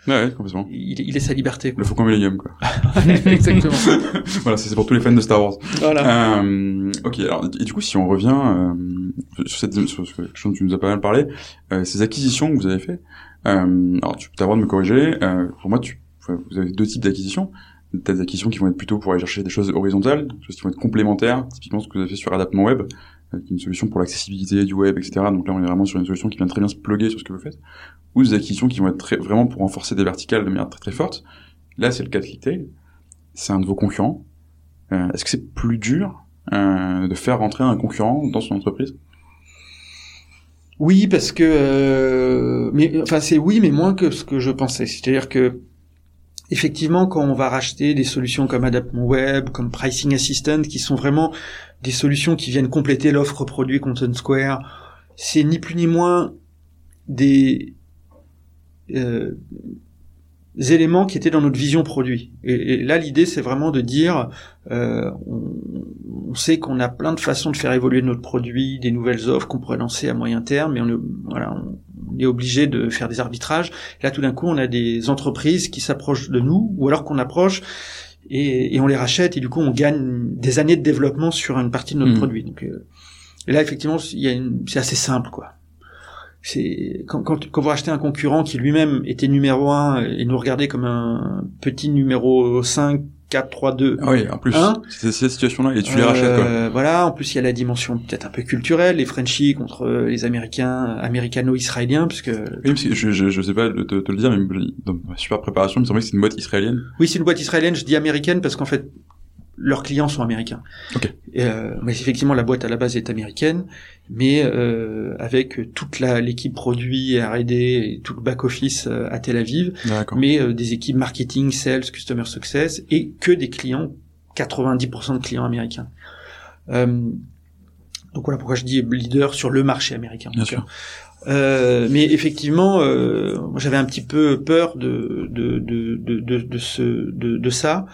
Ouais, complètement. Il, il est sa liberté. Quoi. Le Faucon Millennium, quoi. Exactement. voilà, c'est pour tous les fans de Star Wars. Voilà. Euh, ok, alors, et du coup, si on revient euh, sur cette sur ce dont tu nous as pas mal parlé, euh, ces acquisitions que vous avez fait, euh, alors tu as le droit de me corriger, euh, pour moi, tu, vous avez deux types d'acquisitions. Des acquisitions qui vont être plutôt pour aller chercher des choses horizontales, des choses qui vont être complémentaires, typiquement ce que vous avez fait sur Adaptement Web, avec une solution pour l'accessibilité du web, etc. Donc là, on est vraiment sur une solution qui vient très bien se plugger sur ce que vous faites ou des acquisitions qui vont être vraiment pour renforcer des verticales de manière très très forte. Là, c'est le cas de Clicktail. C'est un de vos concurrents. Euh, Est-ce que c'est plus dur euh, de faire rentrer un concurrent dans son entreprise? Oui, parce que, euh, mais enfin c'est oui, mais moins que ce que je pensais. C'est-à-dire que effectivement, quand on va racheter des solutions comme Adapt Web, comme Pricing Assistant, qui sont vraiment des solutions qui viennent compléter l'offre produit Content Square, c'est ni plus ni moins des euh, éléments qui étaient dans notre vision produit. Et, là, l'idée, c'est vraiment de dire, euh, on, sait qu'on a plein de façons de faire évoluer notre produit, des nouvelles offres qu'on pourrait lancer à moyen terme, voilà, on est obligé de faire des arbitrages. là, tout d'un coup, on a des entreprises qui s'approchent de nous, ou alors qu'on approche et, on les rachète, et du coup, on gagne des années de développement sur une partie de notre mmh. produit. Donc, euh, et là, effectivement, c'est assez simple, quoi c'est quand, quand, quand, vous rachetez un concurrent qui lui-même était numéro 1 et nous regardait comme un petit numéro 5 4 3 2 oui en plus c'est cette situation là et tu les rachètes quoi. Euh, voilà en plus il y a la dimension peut-être un peu culturelle les Frenchies contre les américains américano-israéliens parce que oui parce que je, je, je sais pas te, te le dire mais dans ma super préparation il me semblait que c'est une boîte israélienne oui c'est une boîte israélienne je dis américaine parce qu'en fait leurs clients sont américains. Okay. Euh, mais effectivement, la boîte à la base est américaine, mais euh, avec toute l'équipe produit, R&D et tout le back office euh, à Tel Aviv, mais euh, des équipes marketing, sales, customer success et que des clients, 90% de clients américains. Euh, donc voilà pourquoi je dis leader sur le marché américain. Bien sûr. Euh, mais effectivement, euh, j'avais un petit peu peur de de de de, de, de ce de, de ça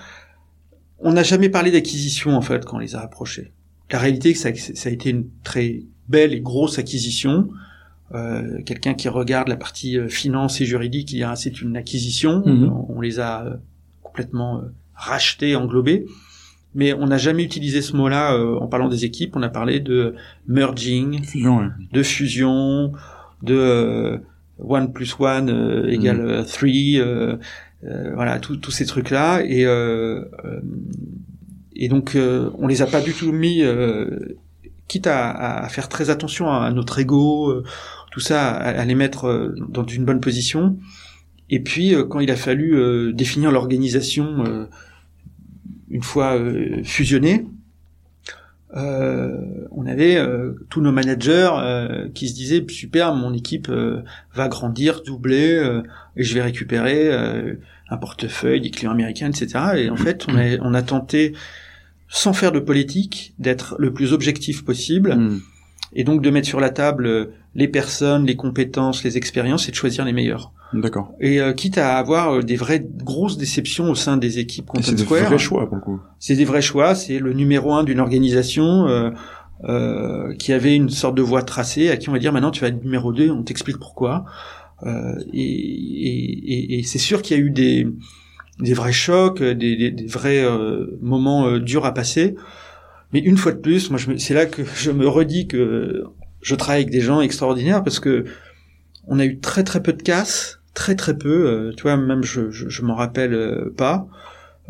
on n'a jamais parlé d'acquisition en fait quand on les a approchés. La réalité, c'est que ça, a été une très belle et grosse acquisition. Euh, quelqu'un qui regarde la partie euh, finance et juridique, il y a c'est une acquisition. Mhm. On, les a euh, complètement rachetés, englobés. Mais on n'a jamais utilisé ce mot-là en parlant des équipes. On a parlé de merging, de fusion, de one plus one égale mhm. three. Euh, voilà, tous ces trucs-là. Et, euh, euh, et donc, on les a pas du tout mis, quitte à, à, faire très attention à, notre ego, tout ça, à, les mettre dans une bonne position. Et puis, quand il a fallu définir l'organisation une fois fusionnée, euh, on avait euh, tous nos managers euh, qui se disaient super, mon équipe va grandir, doubler, et je vais récupérer un portefeuille, des clients américains, etc. Et en fait, on a, on a tenté, sans faire de politique, d'être le plus objectif possible, hmm. Et donc de mettre sur la table les personnes, les compétences, les expériences, et de choisir les meilleurs. D'accord. Et euh, quitte à avoir euh, des vraies grosses déceptions au sein des équipes Content Square. C'est des vrais choix pour le coup. C'est des vrais choix. C'est le numéro un d'une organisation euh, euh, qui avait une sorte de voie tracée, à qui on va dire maintenant tu vas être numéro 2, on t'explique pourquoi. Euh, et, et, et c'est sûr qu'il y a eu des, des vrais chocs, des, des, des vrais moments durs à passer. Mais une fois de plus, moi c'est là que je me redis que je travaille avec des gens extraordinaires parce que on a eu très très peu de casses très très peu. Euh, tu vois, même je je, je m'en rappelle euh, pas.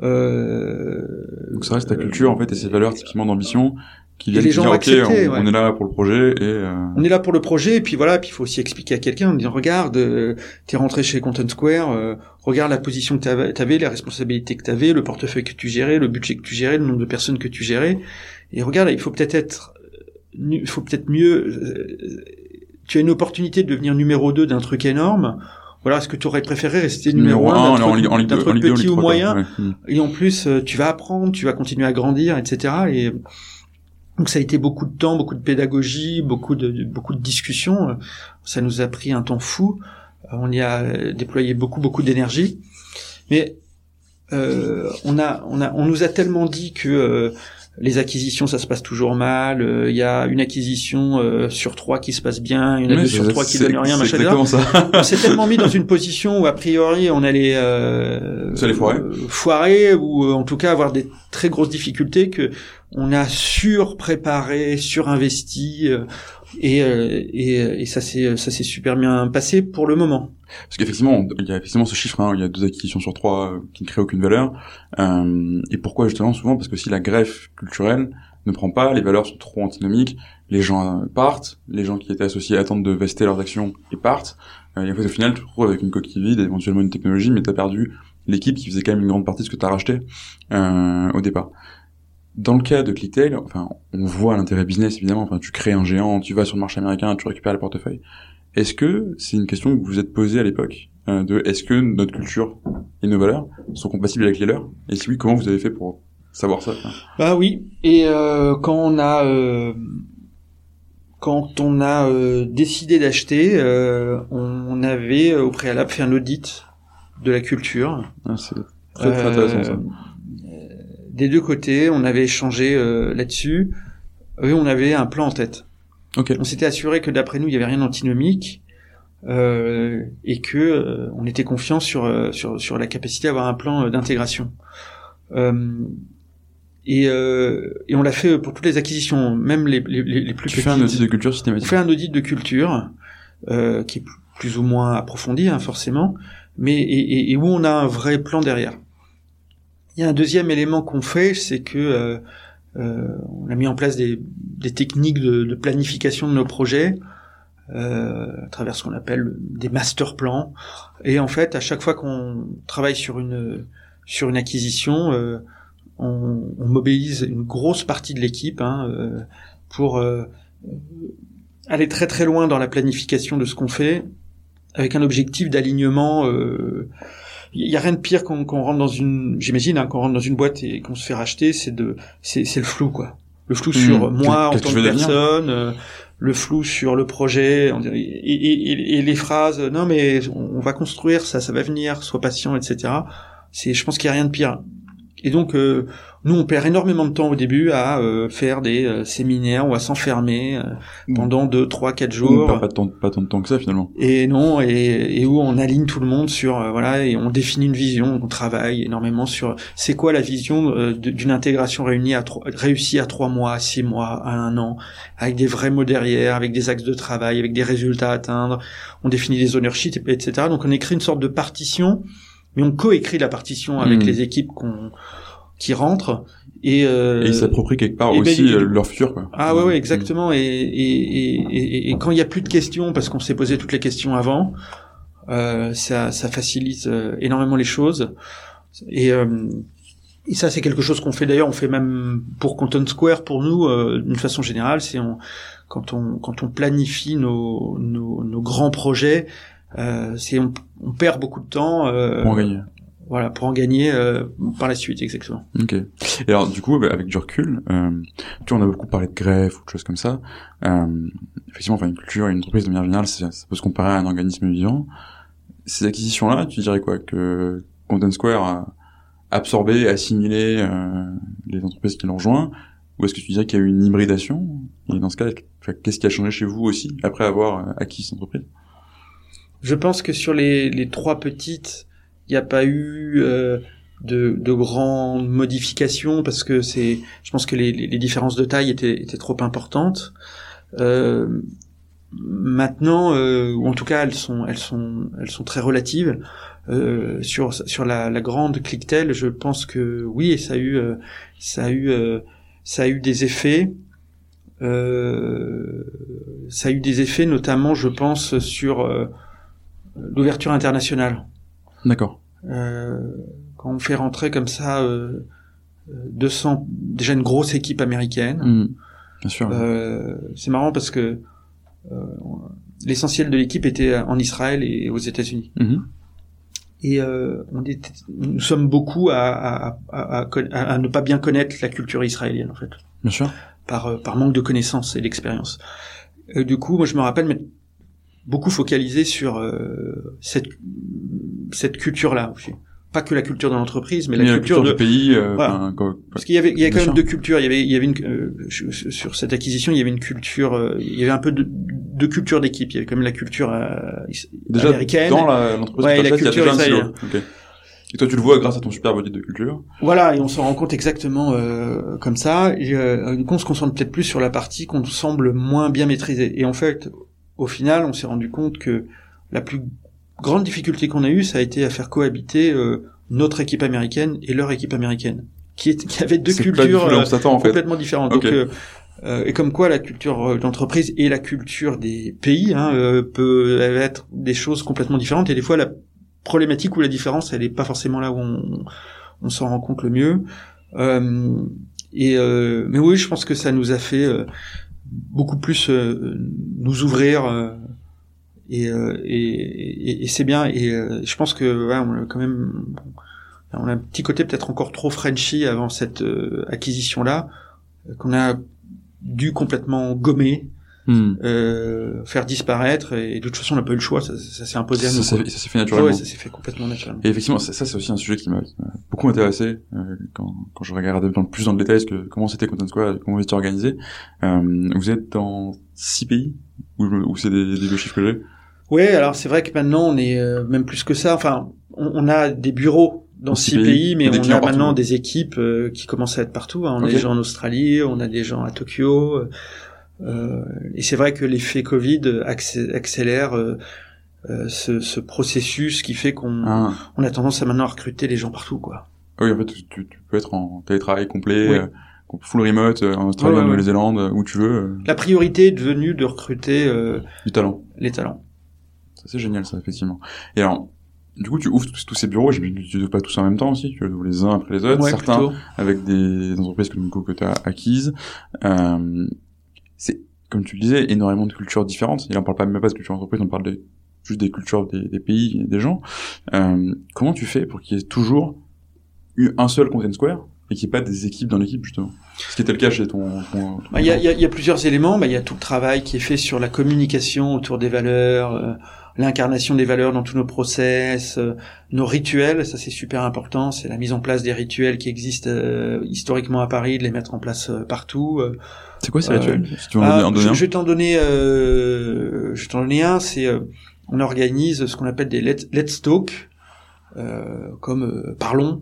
Euh, Donc ça reste ta culture en fait et ces valeurs typiquement d'ambition qui viennent les gens dire, ok, on, est là pour le projet et euh... on est là pour le projet et puis voilà puis il faut aussi expliquer à quelqu'un en disant regarde euh, t'es rentré chez Content Square euh, regarde la position que t'avais, avais les responsabilités que t'avais le portefeuille que tu gérais le budget que tu gérais le nombre de personnes que tu gérais. Et regarde il faut peut-être être il faut peut-être mieux tu as une opportunité de devenir numéro 2 d'un truc énorme. Voilà, est-ce que tu aurais préféré rester numéro, un, d'un truc, petit ou moyen. Et en plus, euh, tu vas apprendre, tu vas continuer à grandir, etc. Et donc ça a été beaucoup de temps, beaucoup de pédagogie, beaucoup de beaucoup de discussions. Ça nous a pris un temps fou. Euh, on y a déployé beaucoup beaucoup d'énergie. Mais euh, on a on a on nous a tellement dit que euh, les acquisitions, ça se passe toujours mal. Euh, il y a une acquisition euh, sur trois qui se passe bien, une oui, sur trois qui donne rien, machin. On s'est tellement mis dans une position où a priori on allait, euh, foirer. foirer ou en tout cas avoir des très grosses difficultés que on a surpréparé, surinvesti. Et, et, et, ça s'est ça s'est super bien passé pour le moment. Parce qu'effectivement, il y a effectivement ce chiffre, hein, il y a deux acquisitions sur trois euh, qui ne créent aucune valeur. Euh, et pourquoi justement Souvent? Parce que si la greffe culturelle ne prend pas, les valeurs sont trop antinomiques, les gens euh, partent, les gens qui étaient associés attendent de vester leurs actions et partent. Euh, et en fait, au final, tu te retrouves avec une coquille vide, éventuellement une technologie, mais tu as perdu l'équipe qui faisait quand même une grande partie de ce que tu as racheté euh, au départ. Dans le cas de Clicktail, enfin, on voit l'intérêt business évidemment. Enfin, tu crées un géant, tu vas sur le marché américain, tu récupères le portefeuille. Est-ce que c'est une question que vous vous êtes posée à l'époque euh, de est-ce que notre culture et nos valeurs sont compatibles avec les leurs? Et si oui, comment vous avez fait pour savoir ça? Bah oui. Et euh, quand on a euh, quand on a décidé d'acheter, on, avait au préalable fait un audit de la culture. Ah, c'est très, très intéressant ça. Des deux côtés, on avait échangé là-dessus. Eux, on avait un plan en tête. Ok. On s'était assuré que d'après nous, il y avait rien d'antinomique euh, et que euh, on était confiant sur, euh, sur sur la capacité d'avoir un plan d'intégration. et, et on l'a fait pour toutes les acquisitions, même les, les, les plus tu petites. fais un audit de culture systématique. On fait un audit de culture qui est plus ou moins approfondi, hein, forcément, mais et, et, où on a un vrai plan derrière. Il y a un deuxième élément qu'on fait, c'est que euh, on a mis en place des, des techniques de, de, planification de nos projets euh, à travers ce qu'on appelle des master plans. Et en fait, à chaque fois qu'on travaille sur une sur une acquisition, euh, on, on, mobilise une grosse partie de l'équipe hein, euh, pour euh, aller très très loin dans la planification de ce qu'on fait, avec un objectif d'alignement euh, il y a rien de pire quand on rentre dans une, j'imagine, hein, qu'on rentre dans une boîte et qu'on se fait racheter, c'est de, c'est, c'est le flou quoi. Le flou sur Mmh. moi en tant que personne, euh, le flou sur le projet, on dirait- et, et, et- les phrases, non mais on, on va construire ça, ça va venir, sois patient, etc. C'est, je pense qu'il y a rien de pire. Et donc, euh, nous, on perd énormément de temps au début à euh, faire des euh, séminaires ou à s'enfermer euh, Mmh. pendant deux, trois, quatre On jours. perd pas, temps, pas tant de temps que ça finalement. Et non, et, et où on aligne tout le monde sur euh, voilà et on définit une vision, on travaille énormément sur c'est quoi la vision euh, d'une intégration réunie à trois, réussie à trois mois, à six mois, à un an, avec des vrais mots derrière, avec des axes de travail, avec des résultats à atteindre. On définit des ownerships, etc. Donc on écrit une sorte de partition, mais on coécrit la partition avec Mhm. les équipes qu'on qui rentrent et, euh, Et ils s'approprient quelque part ben, aussi euh, leur futur quoi. ah ouais, ouais, exactement. Et, et, et, et, et quand il n'y a plus de questions, parce qu'on s'est posé toutes les questions avant, euh, ça, ça facilite euh, énormément les choses. Et, euh, et ça, c'est quelque chose qu'on fait d'ailleurs. On fait même pour Content Square, pour nous, euh, d'une façon générale, c'est on, quand on quand on planifie nos nos, nos grands projets, c'est on, on perd beaucoup de temps. euh, Pour en gagner. Voilà, pour en gagner euh, par la suite, exactement. Ok. Et alors du coup, bah, avec du recul, euh, tu vois, on a beaucoup parlé de greffe ou de choses comme ça. Euh, effectivement, enfin une culture, une entreprise de manière générale, c'est- ça peut se comparer à un organisme vivant. Ces acquisitions-là, tu dirais quoi que Content Square a absorbé, assimilé euh, les entreprises qui l'ont rejoint, ou est-ce que tu dirais qu'il y a eu une hybridation? Et dans ce cas, qu'est-ce qui a changé chez vous aussi après avoir euh, acquis cette entreprise? Je pense que sur les, les trois petites, il n'y a pas eu euh, de, de grandes modifications parce que c'est, je pense que les, les, différences de taille étaient, étaient trop importantes. Euh, maintenant, euh, ou en tout cas, elles sont, elles sont, elles sont très relatives. Euh, sur sur la, grande clientèle, je pense que oui, ça a eu, euh, ça a eu, euh, ça a eu des effets. Ça a eu des effets, notamment, je pense, sur l'ouverture internationale. D'accord. Euh, quand on fait rentrer comme ça euh, 200, déjà une grosse équipe américaine, Mhm. Bien sûr. euh, c'est marrant parce que euh, l'essentiel de l'équipe était en Israël et aux États-Unis. Mhm. Et euh, on était, nous sommes beaucoup à, à, à, à, ne pas bien connaître la culture israélienne en fait, Bien sûr. par, euh, par manque de connaissances et d'expérience. Euh, du coup, moi je me rappelle beaucoup focalisé sur euh, cette cette culture-là aussi. Pas que la culture de l'entreprise, mais Mais la culture, de du pays. euh, Voilà. quoi- parce qu'il y avait, il y a quand même deux cultures. Il y avait, il y avait une euh, sur- cette acquisition, il y avait une culture, euh, il y avait un peu de, de culture d'équipe. Il y avait quand même la culture euh, Déjà américaine. dans la- l'entreprise Ouais, la ça, il y a culture déjà un silo. israélienne. Ok. Et toi, tu le vois grâce à ton super audit de culture. Voilà, et on s'en rend compte exactement euh, comme ça. Et, euh, on se concentre peut-être plus sur la partie qu'on semble moins bien maîtriser. Et en fait, au final, on s'est rendu compte que la plus grande difficulté qu'on a eue, ça a été à faire cohabiter euh, notre équipe américaine et leur équipe américaine, qui, est, qui avait deux cultures euh, fait. complètement différentes. Donc, euh, euh, et comme quoi la culture euh, d'entreprise et la culture des pays hein, euh, peut être des choses complètement différentes. Et des fois, la problématique ou la différence, elle n'est pas forcément là où on, on s'en rend compte le mieux. Euh, et euh, mais oui, je pense que ça nous a fait euh, beaucoup plus euh, nous ouvrir. euh, et, euh, et, et, et c'est bien. Et je pense que ouais, on a quand même on a un petit côté peut-être encore trop Frenchy avant cette acquisition là qu'on a dû complètement gommer hmm. euh, faire disparaître. Et, de toute façon, on n'a pas eu le choix. Ça, ça s'est imposé à nous. Ça, s'est fait naturellement. Ouais, ça s'est fait complètement naturellement. Et effectivement, ça, c'est aussi un sujet qui m'a beaucoup intéressé euh, quand, quand je regardais dans plus dans le détail ce que, comment c'était Content Square, comment c'était organisé. Euh, vous êtes dans six pays ou, c'est des, des chiffres que j'ai? Oui, alors c'est vrai que maintenant on est euh, même plus que ça. Enfin, on, on a des bureaux dans six pays, mais on a maintenant des équipes euh, qui commencent à être partout. Hein. On a des gens en Australie, on a des gens à Tokyo. Euh, et c'est vrai que l'effet Covid accélère euh, euh, ce, ce, processus qui fait qu'on ah. on a tendance à maintenant recruter les gens partout, quoi. Oui, en fait, tu, tu peux être en télétravail complet, full remote, en Australie, en Nouvelle-Zélande, où tu veux. La priorité est devenue de recruter du talent. Les talents. C'est génial, ça effectivement. Et alors, du coup, tu ouvres tous, ces bureaux, je tu ne pas tous en même temps aussi, tu ouvres les uns après les autres, certains avec des entreprises que, que tu as acquises. Euh, c'est, comme tu le disais, énormément de cultures différentes. Et là, on parle pas même pas de culture d'entreprise, on parle de, juste des cultures des, des pays et des gens. Euh, comment tu fais pour qu'il y ait toujours eu un seul Content Square et qu'il n'y ait pas des équipes dans l'équipe, justement? Ce qui était le cas chez ton... Bah, il y, a, y, a, plusieurs éléments. Bah, il y a tout le travail qui est fait sur la communication autour des valeurs, euh, l'incarnation des valeurs dans tous nos process, euh, nos rituels, ça c'est super important, c'est la mise en place des rituels qui existent euh, historiquement à Paris, de les mettre en place euh, partout. c'est quoi ces rituels? Si tu veux en donner je, je, vais t'en donner, je vais t'en donner un, c'est on organise ce qu'on appelle des let's, talk, comme parlons,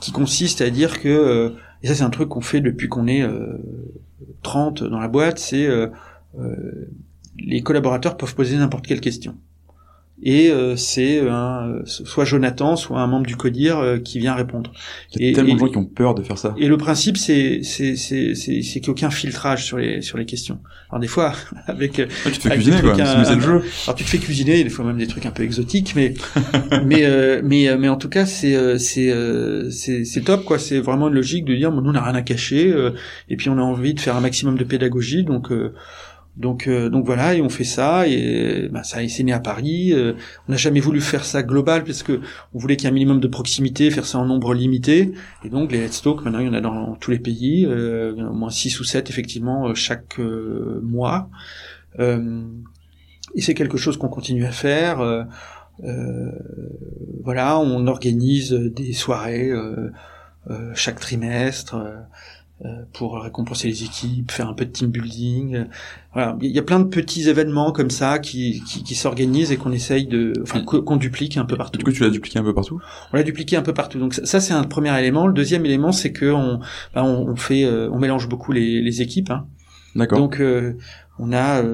qui consiste à dire que et ça c'est un truc qu'on fait depuis qu'on est 30 dans la boîte, c'est les collaborateurs peuvent poser n'importe quelle question. Et euh, c'est soit Jonathan, soit un membre du CODIR euh, qui vient répondre. Il y a tellement de gens qui ont peur de faire ça. Et le principe, c'est c'est c'est c'est qu'il n'y a aucun filtrage sur les sur les questions. Alors des fois, avec tu te fais cuisiner quoi, c'est le jeu. Alors tu te fais cuisiner, des fois même des trucs un peu exotiques, mais mais euh, mais mais en tout cas, c'est c'est c'est c'est top quoi. C'est vraiment une logique de dire, bon, nous on n'a rien à cacher, et puis on a envie de faire un maximum de pédagogie, donc donc, euh, donc voilà, et on fait ça, et bah, ça c'est né à Paris. Euh, on n'a jamais voulu faire ça global parce que on voulait qu'il y ait un minimum de proximité, faire ça en nombre limité. Et donc les Talk, maintenant il y en a dans tous les pays, euh, au moins 6 ou 7 effectivement euh, chaque mois. et c'est quelque chose qu'on continue à faire. voilà, on organise des soirées chaque trimestre. Euh, pour récompenser les équipes, faire un peu de team building. Voilà, il y a plein de petits événements comme ça qui, qui, qui s'organisent et qu'on essaye de, enfin, qu'on duplique un peu partout. Du coup, tu l'as dupliqué un peu partout? On l'a dupliqué un peu partout. Donc ça, c'est un premier élément. Le deuxième élément, c'est que on, bah, on, fait, euh, on mélange beaucoup les, les équipes. Hein. D'accord. Donc euh, on a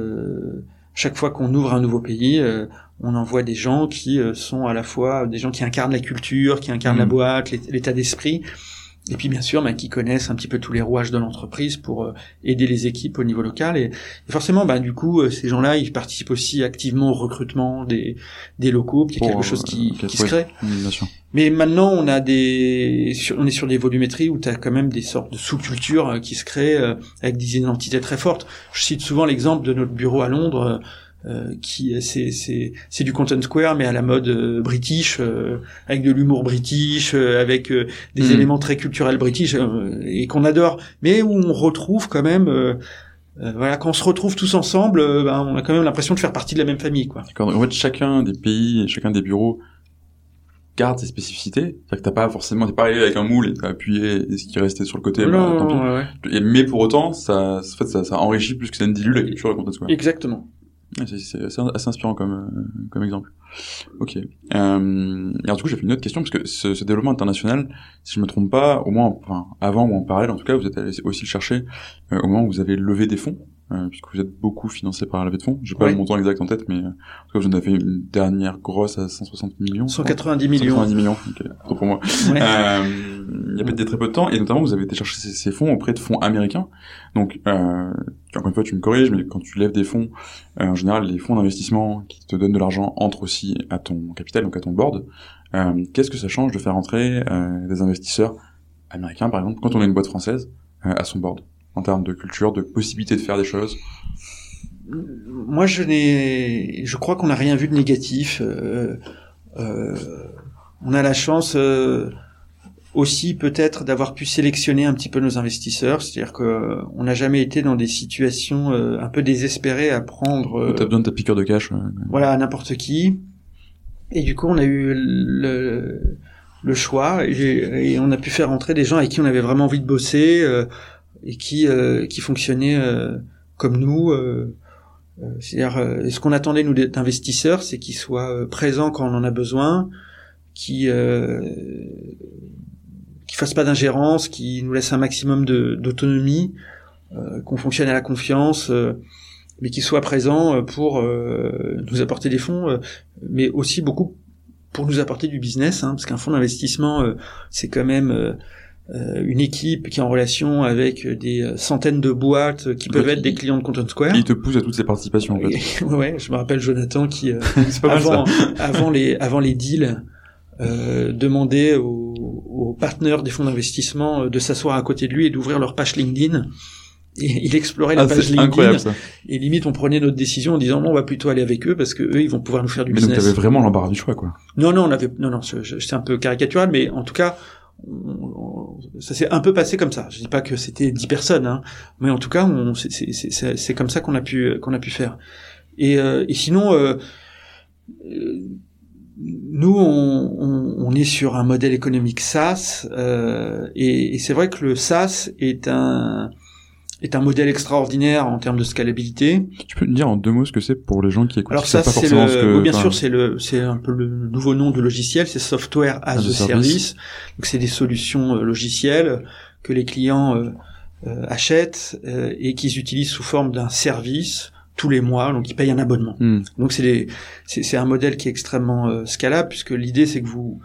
chaque fois qu'on ouvre un nouveau pays, on envoie des gens qui sont à la fois des gens qui incarnent la culture, qui incarnent la mmh. boîte, l'état d'esprit, et puis bien sûr, bah, qui connaissent un petit peu tous les rouages de l'entreprise pour euh, aider les équipes au niveau local. Et, forcément, bah, du coup, euh, ces gens-là, ils participent aussi activement au recrutement des, des locaux, y a quelque chose qui, qui se crée. Mais maintenant, on a des, on est sur des volumétries où tu as quand même des sortes de sous-cultures euh, qui se créent avec des identités très fortes. Je cite souvent l'exemple de notre bureau à Londres. Euh, qui c'est c'est c'est du content square mais à la mode euh, british euh, avec de l'humour british avec des hmm. éléments très culturels british et qu'on adore. Mais où on retrouve quand même voilà quand on se retrouve tous ensemble ben, on a quand même l'impression de faire partie de la même famille quoi. En fait chacun des pays chacun des bureaux garde ses spécificités. C'est-à-dire que t'as pas forcément t'es pas arrivé avec un moule et t'as appuyé ce qui restait sur le côté non, bah, tant pis. mais pour autant ça en fait ça, ça enrichit plus que ça ne dilue la culture de content square. Exactement c'est assez inspirant comme, euh, comme exemple. Ok. Euh, alors du coup, j'ai fait une autre question parce que ce, ce, développement international, si je me trompe pas, au moins, enfin, avant ou en parallèle, en tout cas, vous êtes allé aussi le chercher euh, au moment où vous avez levé des fonds euh, puisque vous êtes beaucoup financé par la levée de fonds. J'ai pas le montant exact en tête, mais euh, en tout cas, vous en avez fait une dernière grosse à 160 millions. 190 millions. 190 millions, okay, pour moi. Euh, il y a peut-être très peu de temps, et notamment, vous avez été chercher ces, ces fonds auprès de fonds américains. Donc, euh, encore une fois, tu me corriges, mais quand tu lèves des fonds, euh, en général, les fonds d'investissement qui te donnent de l'argent entrent aussi à ton capital, donc à ton board. Qu'est-ce que ça change de faire entrer des investisseurs américains, par exemple, quand on est une boîte française, à son board? En termes de culture, de possibilité de faire des choses Moi, je n'ai, je crois qu'on n'a rien vu de négatif. Euh, euh, on a la chance. Euh, aussi peut-être d'avoir pu sélectionner un petit peu nos investisseurs, c'est-à-dire que on n'a jamais été dans des situations un peu désespérées à prendre. T'as besoin de ta piqueur de cash. Voilà, n'importe qui. Et du coup, on a eu le, le choix et, et, on a pu faire entrer des gens avec qui on avait vraiment envie de bosser et qui qui fonctionnaient comme nous. C'est-à-dire, ce qu'on attendait nous d'investisseurs, c'est qu'ils soient présents quand on en a besoin, qui euh, qui fasse pas d'ingérence, qui nous laisse un maximum d'autonomie, euh, qu'on fonctionne à la confiance, euh, mais qui soit présent euh, pour euh, nous apporter des fonds, mais aussi beaucoup pour nous apporter du business, hein, parce qu'un fonds d'investissement, c'est quand même une équipe qui est en relation avec des centaines de boîtes qui peuvent être des clients de Content Square. Et il te pousse à toutes ces participations. En fait. ouais, je me rappelle Jonathan qui avant, avant les avant les deals euh, demander aux, aux, partenaires des fonds d'investissement euh, de s'asseoir à côté de lui et d'ouvrir leur page LinkedIn. Et il explorait la ah, page LinkedIn. Et limite, on prenait notre décision en disant non, on va plutôt aller avec eux parce que eux, ils vont pouvoir nous faire du mais business. Mais vraiment l'embarras du choix, quoi. Non, non, on avait, non, non, c'est un peu caricatural, mais en tout cas, ça s'est un peu passé comme ça. Je dis pas que c'était dix personnes, hein, mais en tout cas, c'est comme ça qu'on a pu qu'on a pu faire. Et, euh, et sinon, euh, nous, on, on, est sur un modèle économique SaaS, euh, et, et c'est vrai que le SaaS est un est un modèle extraordinaire en termes de scalabilité. Tu peux me dire en deux mots ce que c'est pour les gens qui écoutent Alors ça, c'est le, bien sûr, c'est le, c'est un peu le nouveau nom du logiciel, c'est Software as, a Service. Donc c'est des solutions euh, logicielles que les clients euh, euh achètent euh, et qu'ils utilisent sous forme d'un service tous les mois, donc ils payent un abonnement. Hmm. Donc c'est c'est un modèle qui est extrêmement euh, scalable puisque l'idée c'est que vous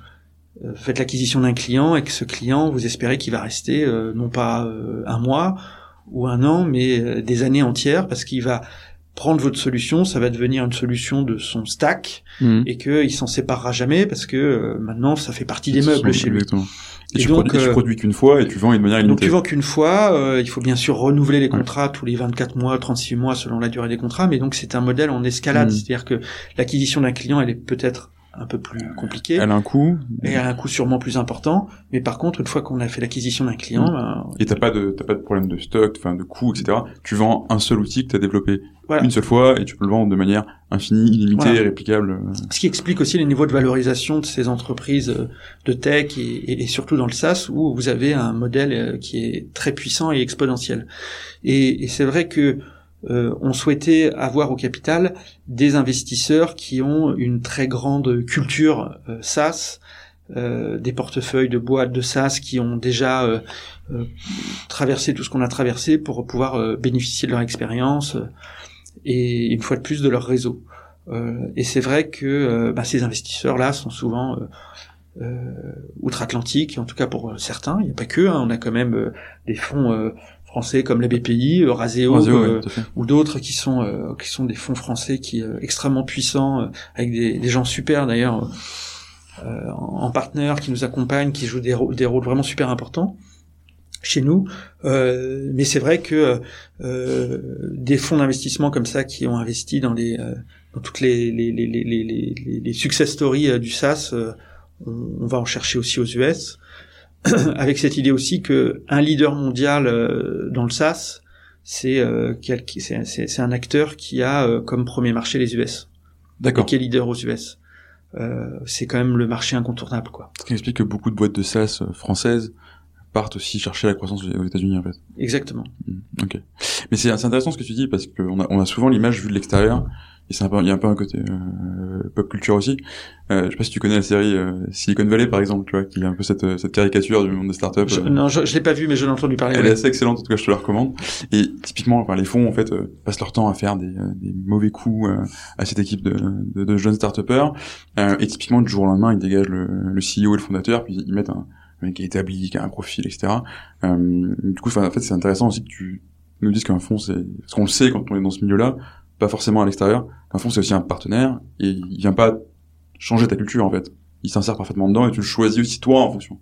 faites l'acquisition d'un client et que ce client vous espérez qu'il va rester euh, non pas un mois ou un an, mais des années entières parce qu'il va prendre votre solution, ça va devenir une solution de son stack hmm. et qu'il s'en séparera jamais parce que maintenant ça fait partie des meubles chez lui. Et, tu, donc, produis, euh, produis qu'une fois et tu vends de manière limitée. Donc tu vends qu'une fois, euh, il faut bien sûr renouveler les contrats tous les 24 mois, 36 mois selon la durée des contrats, mais donc c'est un modèle en escalade, mmh. c'est-à-dire que l'acquisition d'un client, elle est peut-être un peu plus compliquée. Elle a un coût. Et elle a un coût sûrement plus important. Mais par contre, une fois qu'on a fait l'acquisition d'un client, mmh. ben, et t'as pas de t'as pas de problème de stock, enfin de coût, etc. Tu vends un seul outil que t'as développé une seule fois et tu peux le vendre de manière infinie, illimitée, réplicable. Ce qui explique aussi les niveaux de valorisation de ces entreprises euh, de tech et, et, surtout dans le SaaS où vous avez un modèle euh, qui est très puissant et exponentiel. Et, et c'est vrai que euh, on souhaitait avoir au capital des investisseurs qui ont une très grande culture euh, SaaS, euh, des portefeuilles de boîtes de SaaS qui ont déjà euh, traversé tout ce qu'on a traversé pour pouvoir bénéficier de leur expérience et une fois de plus de leur réseau. et c'est vrai que bah, ces investisseurs-là sont souvent outre-Atlantique, en tout cas pour certains, il n'y a pas que, hein, on a quand même des fonds français comme la BPI, euh, Raseo, euh, ou d'autres qui sont euh, qui sont des fonds français qui extrêmement puissants avec des, des, gens super d'ailleurs en, partenaire qui nous accompagnent, qui jouent des, des rôles vraiment super importants chez nous. Euh, mais c'est vrai que euh, des fonds d'investissement comme ça qui ont investi dans les dans toutes les les, les, les, les, les success stories du SaaS, on, on, va en chercher aussi aux US. avec cette idée aussi que un leader mondial euh, dans le SaaS, c'est euh, c'est un acteur qui a euh, comme premier marché les US. D'accord. Qui est leader aux US. Euh, c'est quand même le marché incontournable, quoi. Ce qui explique que beaucoup de boîtes de SaaS françaises partent aussi chercher la croissance aux États-Unis, en fait. Exactement. Hmm, ok. Mais c'est intéressant ce que tu dis parce qu'on a, on a souvent l'image vue de l'extérieur et c'est un peu, il y a un peu un côté euh, pop culture aussi. Euh, je sais pas si tu connais la série euh, Silicon Valley par exemple, tu vois, qui a un peu cette, euh, cette caricature du monde des startups. Je, non, je, je l'ai pas vu, mais je l'ai entendu parler. Elle est assez excellente, en tout cas, je te la recommande. Et typiquement, enfin, les fonds en fait passent leur temps à faire des, des mauvais coups à cette équipe de, de, de jeunes start et typiquement du jour au lendemain, ils dégagent le, le CEO et le fondateur, puis ils mettent un, mec qui est établi, qui a un profil, etc. du coup, en fait, c'est intéressant aussi que tu nous dises qu'un fonds, c'est parce qu'on le sait quand on est dans ce milieu-là pas forcément à l'extérieur. Un fond, c'est aussi un partenaire et il vient pas changer ta culture en fait. Il s'insère parfaitement dedans et tu le choisis aussi toi en fonction.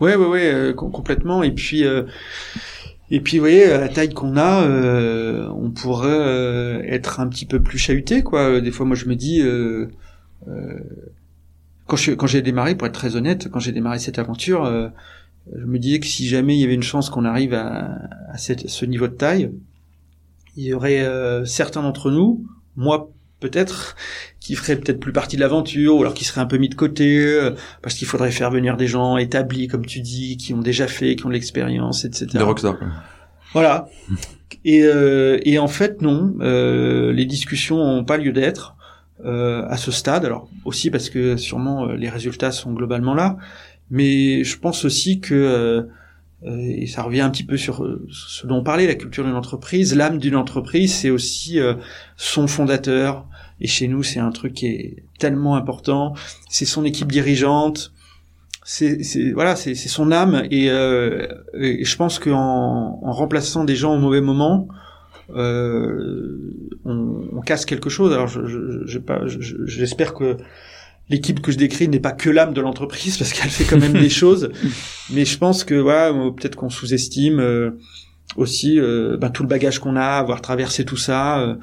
Ouais, ouais, ouais, euh, complètement. Et puis, euh, et puis, vous voyez, à la taille qu'on a, euh, on pourrait être un petit peu plus chahuté, quoi. Des fois, moi, je me dis, quand je, quand j'ai démarré, pour être très honnête, quand j'ai démarré cette aventure, euh, je me disais que si jamais il y avait une chance qu'on arrive à, à ce niveau de taille, il y aurait euh, certains d'entre nous, moi peut-être, qui feraient peut-être plus partie de l'aventure, ou alors qui seraient un peu mis de côté, euh, parce qu'il faudrait faire venir des gens établis, comme tu dis, qui ont déjà fait, qui ont de l'expérience, etc. Des rockstars. Quoi. Voilà. Et, euh, et en fait, non, euh, les discussions n'ont pas lieu d'être euh, à ce stade. Alors aussi parce que sûrement les résultats sont globalement là, mais je pense aussi que et ça revient un petit peu sur ce dont on parlait, la culture d'une entreprise, l'âme d'une entreprise, c'est aussi son fondateur. Et chez nous, c'est un truc qui est tellement important. C'est son équipe dirigeante, c'est voilà c'est son âme et, euh, je pense qu'en en remplaçant des gens au mauvais moment euh, on, on, casse quelque chose alors je j'espère je, que l'équipe que je décris n'est pas que l'âme de l'entreprise parce qu'elle fait quand même des choses. Mais je pense que voilà peut-être qu'on sous-estime euh, aussi euh, ben, tout le bagage qu'on a avoir traversé tout ça euh,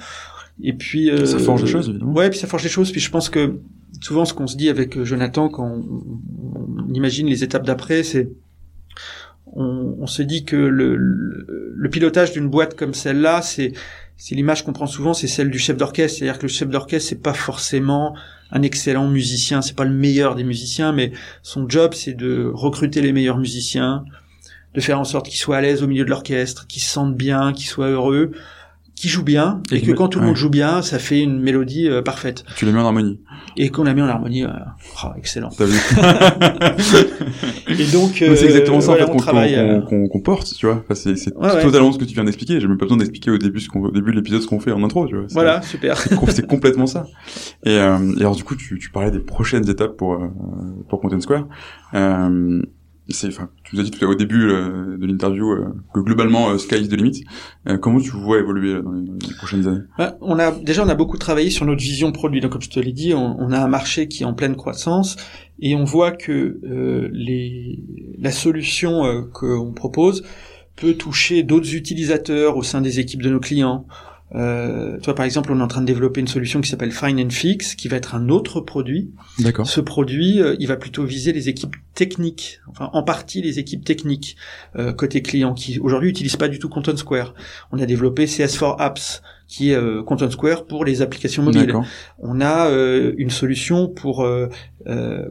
et puis ça forge les choses évidemment. ouais puis ça forge les choses. Puis je pense que souvent ce qu'on se dit avec Jonathan quand on, on imagine les étapes d'après, c'est on, on, se dit que le, le, pilotage d'une boîte comme celle-là, c'est c'est l'image qu'on prend souvent, c'est celle du chef d'orchestre. C'est-à-dire que le chef d'orchestre, c'est pas forcément un excellent musicien, c'est pas le meilleur des musiciens, mais son job, c'est de recruter les meilleurs musiciens, de faire en sorte qu'ils soient à l'aise au milieu de l'orchestre, qu'ils se sentent bien, qu'ils soient heureux, qu'ils jouent bien, et, que quand tout le monde joue bien, ça fait une mélodie euh, parfaite. Tu les mets en harmonie et qu'on a mis en harmonie. Euh, oh, excellent. Et donc, c'est exactement ça euh, en fait euh, qu'on porte, tu vois. Enfin, c'est c'est totalement ce que tu viens d'expliquer. J'ai même pas besoin d'expliquer au début ce qu'on au début de l'épisode ce qu'on fait en intro, tu vois. Voilà, super. C'est complètement ça. Et, euh, et, alors du coup, tu, tu parlais des prochaines étapes pour pour Content Square. Euh, tu nous as dit tout au début euh, de l'interview euh, que globalement euh, sky is the limit. comment tu vois évoluer dans les, prochaines années? Bah, On a déjà on a beaucoup travaillé sur notre vision produit. Donc comme je te l'ai dit, on, on, a un marché qui est en pleine croissance et on voit que les la solution qu'on propose peut toucher d'autres utilisateurs au sein des équipes de nos clients. Euh, toi, par exemple, on est en train de développer une solution qui s'appelle Fine and Fix, qui va être un autre produit. D'accord. Ce produit, euh, il va plutôt viser les équipes techniques, enfin en partie les équipes techniques euh, côté client, qui aujourd'hui n'utilisent pas du tout Content Square. On a développé CS4 Apps, qui est euh, Content Square pour les applications mobiles. On a euh, une solution pour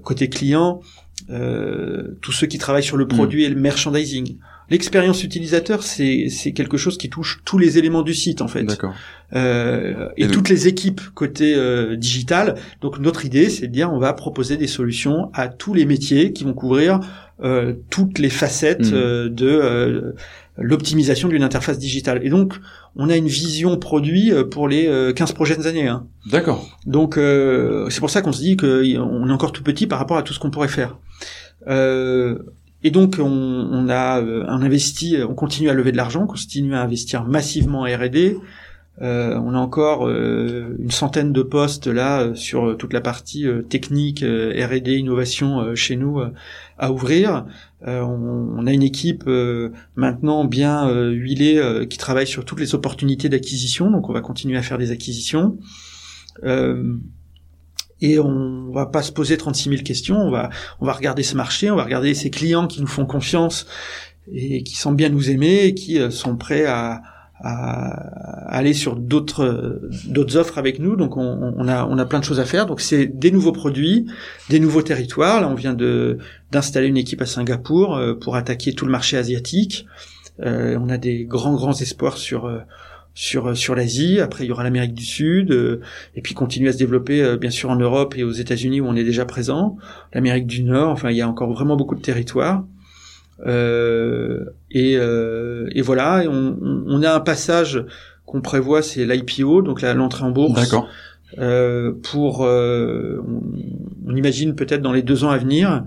côté client, tous ceux qui travaillent sur le hmm. produit et le merchandising. L'expérience utilisateur, c'est c'est quelque chose qui touche tous les éléments du site en fait. D'accord. Euh, et, toutes les équipes côté euh, digital. Donc notre idée, c'est de dire on va proposer des solutions à tous les métiers qui vont couvrir euh, toutes les facettes hmm. euh, de euh, l'optimisation d'une interface digitale. Et donc, on a une vision produit pour les 15 prochaines années. Hein. D'accord. Donc, c'est pour ça qu'on se dit qu'on est encore tout petit par rapport à tout ce qu'on pourrait faire. Euh, et donc on, on a euh, investi, on continue à lever de l'argent, on continue à investir massivement en R&D. Euh, on a encore euh, une centaine de postes là sur toute la partie technique, R&D, innovation chez nous à ouvrir. On, on, a une équipe maintenant bien huilée qui travaille sur toutes les opportunités d'acquisition, donc on va continuer à faire des acquisitions et on va pas se poser 36 000 questions, on va, on va regarder ce marché, on va regarder ces clients qui nous font confiance et qui semblent bien nous aimer et qui euh, sont prêts à, à aller sur d'autres d'autres offres avec nous. Donc on, a on a plein de choses à faire. Donc c'est des nouveaux produits, des nouveaux territoires. Là on vient de d'installer une équipe à Singapour euh, pour attaquer tout le marché asiatique. Euh, on a des grands grands espoirs sur euh, sur euh, sur l'Asie. Après, il y aura l'Amérique du Sud, euh, et puis continuer à se développer euh, bien sûr en Europe et aux États-Unis où on est déjà présent. L'Amérique du Nord. Enfin, il y a encore vraiment beaucoup de territoires. et, et voilà, on, on, a un passage qu'on prévoit, c'est l'IPO, donc l'entrée en bourse. D'accord. pour, on, on, imagine peut-être dans les deux ans à venir.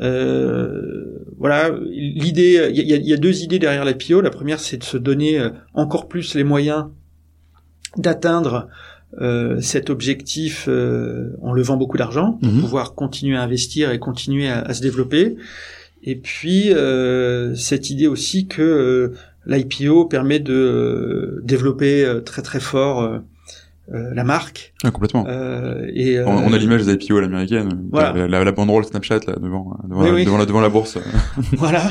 Euh, voilà, l'idée, il y, y a, deux idées derrière la PIO. La première, c'est de se donner euh, encore plus les moyens d'atteindre euh, cet objectif euh, en levant beaucoup d'argent pour mhm. pouvoir continuer à investir et continuer à, à se développer. Et puis cette idée aussi que l'IPO permet de développer très très fort euh, la marque. Ah, complètement. Euh, et, on, on a euh, l'image des IPO à l'américaine. Voilà. La, la, la banderole Snapchat là devant devant, la, oui. devant, la, devant la bourse. voilà.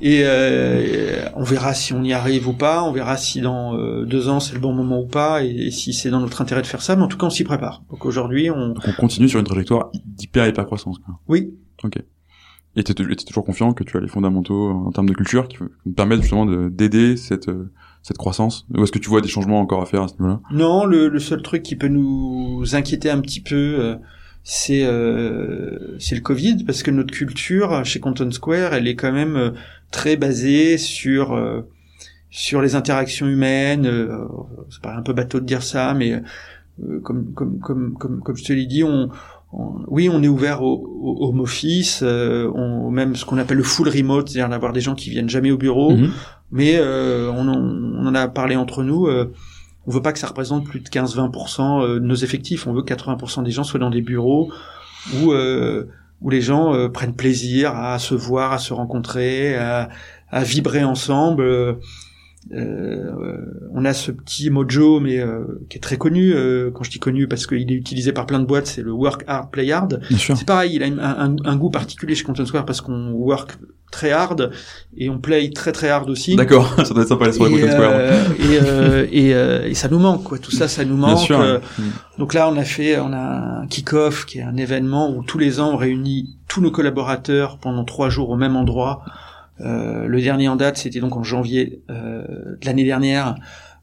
Et euh, on verra si on y arrive ou pas. On verra si dans euh, deux ans c'est le bon moment ou pas, et, et si c'est dans notre intérêt de faire ça. Mais en tout cas, on s'y prépare. Donc aujourd'hui, on. Donc on continue sur une trajectoire d'hyper hyper croissance. Quoi. Oui. Et t'es t'es toujours confiant que tu as les fondamentaux en termes de culture qui me permettent justement de- d'aider cette euh, cette croissance. Ou est-ce que tu vois des changements encore à faire à ce niveau-là? Non, le, le seul truc qui peut nous inquiéter un petit peu, euh, c'est euh, c'est le Covid, parce que notre culture chez Canton Square, elle est quand même euh, très basée sur euh, sur les interactions humaines. Euh, c'est paraît un peu bateau de dire ça, mais euh, comme comme comme comme comme je te l'ai dit, on, on- oui, on est ouvert au, au home office, euh, on, même ce qu'on appelle le full remote, c'est-à-dire d'avoir des gens qui viennent jamais au bureau. Mhm. Mais euh, on, en, on en a parlé entre nous. Euh, on veut pas que ça représente plus de 15-20% euh, de nos effectifs. On veut que 80% des gens soient dans des bureaux où euh, où les gens euh, prennent plaisir à se voir, à se rencontrer, à, à vibrer ensemble. Euh, on a ce petit mojo, mais euh, qui est très connu. euh, quand je dis connu, parce qu'il est utilisé par plein de boîtes, c'est le work hard, play hard. C'est pareil, il a un, un goût particulier chez Content Square parce qu'on work très hard et on play très très hard aussi. D'accord, ça doit être sympa les Et, Content Square. euh, et, euh, et, euh, et ça nous manque, quoi. Tout ça, ça nous Bien manque. sûr. Donc là, on a fait, on a un kick-off qui est un événement où tous les ans on réunit tous nos collaborateurs pendant trois jours au même endroit. Euh, le dernier en date, c'était donc en janvier euh, de l'année dernière.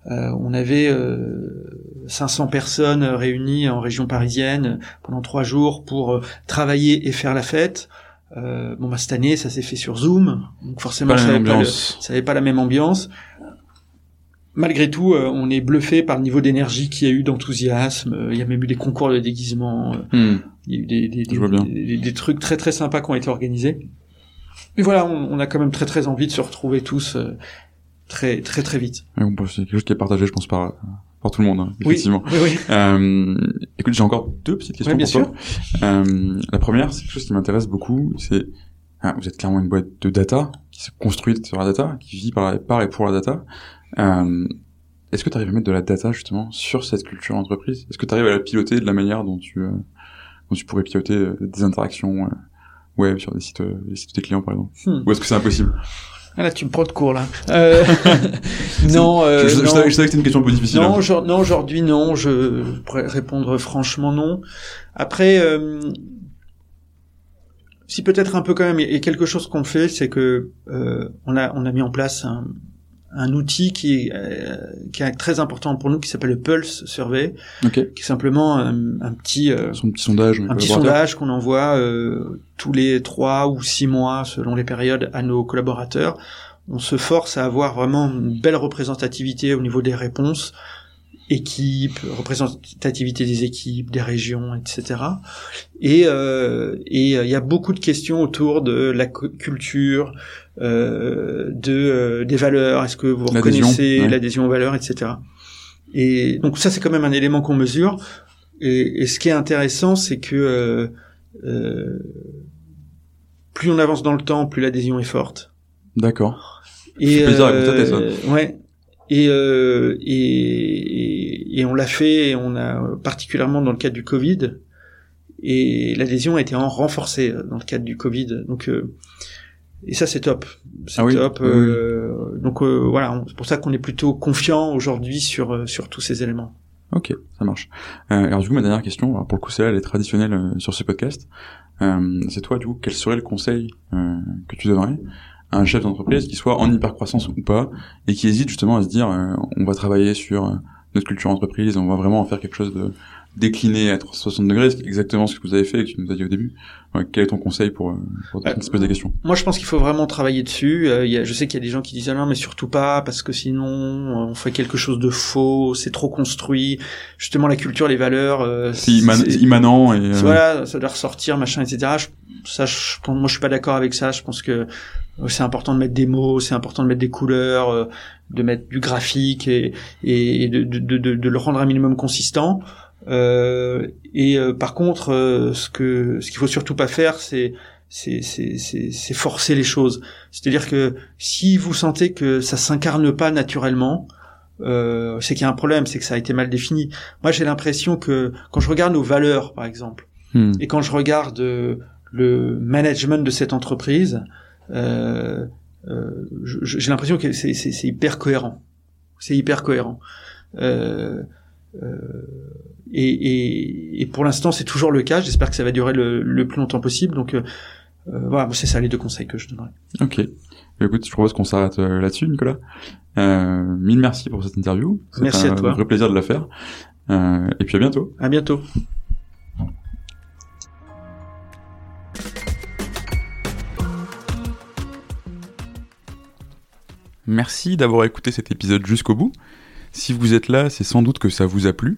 Euh, on avait euh, 500 personnes réunies en région parisienne pendant trois jours pour travailler et faire la fête. Euh, bon, bah, cette année, ça s'est fait sur Zoom, donc forcément, ça n'avait pas, le- la même ambiance. Malgré tout, euh, on est bluffé par le niveau d'énergie qu'il y a eu, d'enthousiasme. Euh, Il y a même eu des concours de déguisement. euh, Mhm. il y a eu des- des trucs très très sympas qui ont été organisés. Mais voilà, on, on a quand même très très envie de se retrouver tous euh, très très très vite. Bon, c'est quelque chose qui est partagé, je pense, par par tout le monde, hein, Oui, effectivement. oui, oui. Euh, écoute, j'ai encore deux petites questions Ouais, bien pour toi. Euh, la première, c'est quelque chose qui m'intéresse beaucoup, c'est ah, vous êtes clairement une boîte de data qui s'est construite sur la data, qui vit par, la- par et pour la data. Euh, Est-ce que tu arrives à mettre de la data justement sur cette culture entreprise Est-ce que tu arrives à la piloter de la manière dont tu euh, dont tu pourrais piloter euh, des interactions euh, web sur des sites, euh, des sites de tes clients par exemple Hmm. Ou est-ce que c'est impossible Ah, là, tu me prends de court là. Euh, non, euh, je, je- je non. savais, je savais que c'était une question un peu difficile. Non, hein. non, aujourd'hui non. Je pourrais répondre franchement non. Après, euh, si peut-être un peu quand même. Et quelque chose qu'on fait, c'est que euh, on a on a mis en place un, un outil qui est euh, qui est très important pour nous, qui s'appelle le Pulse Survey, Ok. qui est simplement un, un petit euh, Son petit sondage. un petit sondage qu'on envoie euh, tous les trois ou six mois, selon les périodes, à nos collaborateurs. On se force à avoir vraiment une belle représentativité au niveau des réponses, équipes, représentativité des équipes, des régions, etc. Et euh, et euh, il y a beaucoup de questions autour de la cu- culture, euh, de euh, des valeurs. Est-ce que vous reconnaissez ouais. l'adhésion aux valeurs, etc. Et donc ça, c'est quand même un élément qu'on mesure. Et, et ce qui est intéressant, c'est que euh, euh, plus on avance dans le temps, plus l'adhésion est forte. D'accord. Et ça. ouais. Et, euh, et et on l'a fait, et on a particulièrement dans le cadre du Covid. Et l'adhésion a été en renforcée dans le cadre du Covid. Donc euh, et ça c'est top, c'est Ah oui, top. oui. euh, Donc euh, voilà, c'est pour ça qu'on est plutôt confiant aujourd'hui sur euh, sur tous ces éléments. Ok, ça marche. Euh, alors du coup, ma dernière question, alors pour le coup, celle-là, elle est traditionnelle euh, sur ce podcast. Euh, c'est toi, du coup, quel serait le conseil euh, que tu donnerais à un chef d'entreprise qui soit en hypercroissance ou pas, et qui hésite justement à se dire, euh, on va travailler sur euh, notre culture entreprise, on va vraiment en faire quelque chose de décliné à 360 degrés, c'est exactement ce que vous avez fait et que tu nous as dit au début. Ouais, quel est ton conseil pour, euh, pour Euh, qui se pose des questions? Moi, je pense qu'il faut vraiment travailler dessus. Euh, il y a, je sais qu'il y a des gens qui disent ah non, mais surtout pas parce que sinon on fait quelque chose de faux, c'est trop construit. Justement, la culture, les valeurs, euh, C'est imman- c'est- c'est immanent et... euh, voilà, ça doit ressortir, machin, etc. Je, ça, je, moi, je suis pas d'accord avec ça. Je pense que euh, c'est important de mettre des mots, c'est important de mettre des couleurs, euh, de mettre du graphique et, et de, de, de, de- de le rendre un minimum consistant. Euh, et euh, par contre, euh, ce que ce qu'il faut surtout pas faire, c'est c'est c'est c'est c'est forcer les choses. C'est-à-dire que si vous sentez que ça s'incarne pas naturellement, euh, c'est qu'il y a un problème, c'est que ça a été mal défini. Moi, j'ai l'impression que quand je regarde nos valeurs, par exemple, Hmm. et quand je regarde le management de cette entreprise, euh, euh, j'ai l'impression que c'est hyper cohérent. C'est hyper cohérent. Euh, euh, et, et, et pour l'instant, c'est toujours le cas. J'espère que ça va durer le, le plus longtemps possible. Donc, euh, euh, voilà, c'est ça les deux conseils que je donnerais. Ok. Bah, Écoute, je propose qu'on s'arrête euh, là-dessus, Nicolas. Euh, mille merci pour cette interview. Merci à un toi. vrai plaisir de la faire. Euh, et puis à bientôt. À bientôt. Merci d'avoir écouté cet épisode jusqu'au bout. Si vous êtes là, c'est sans doute que ça vous a plu.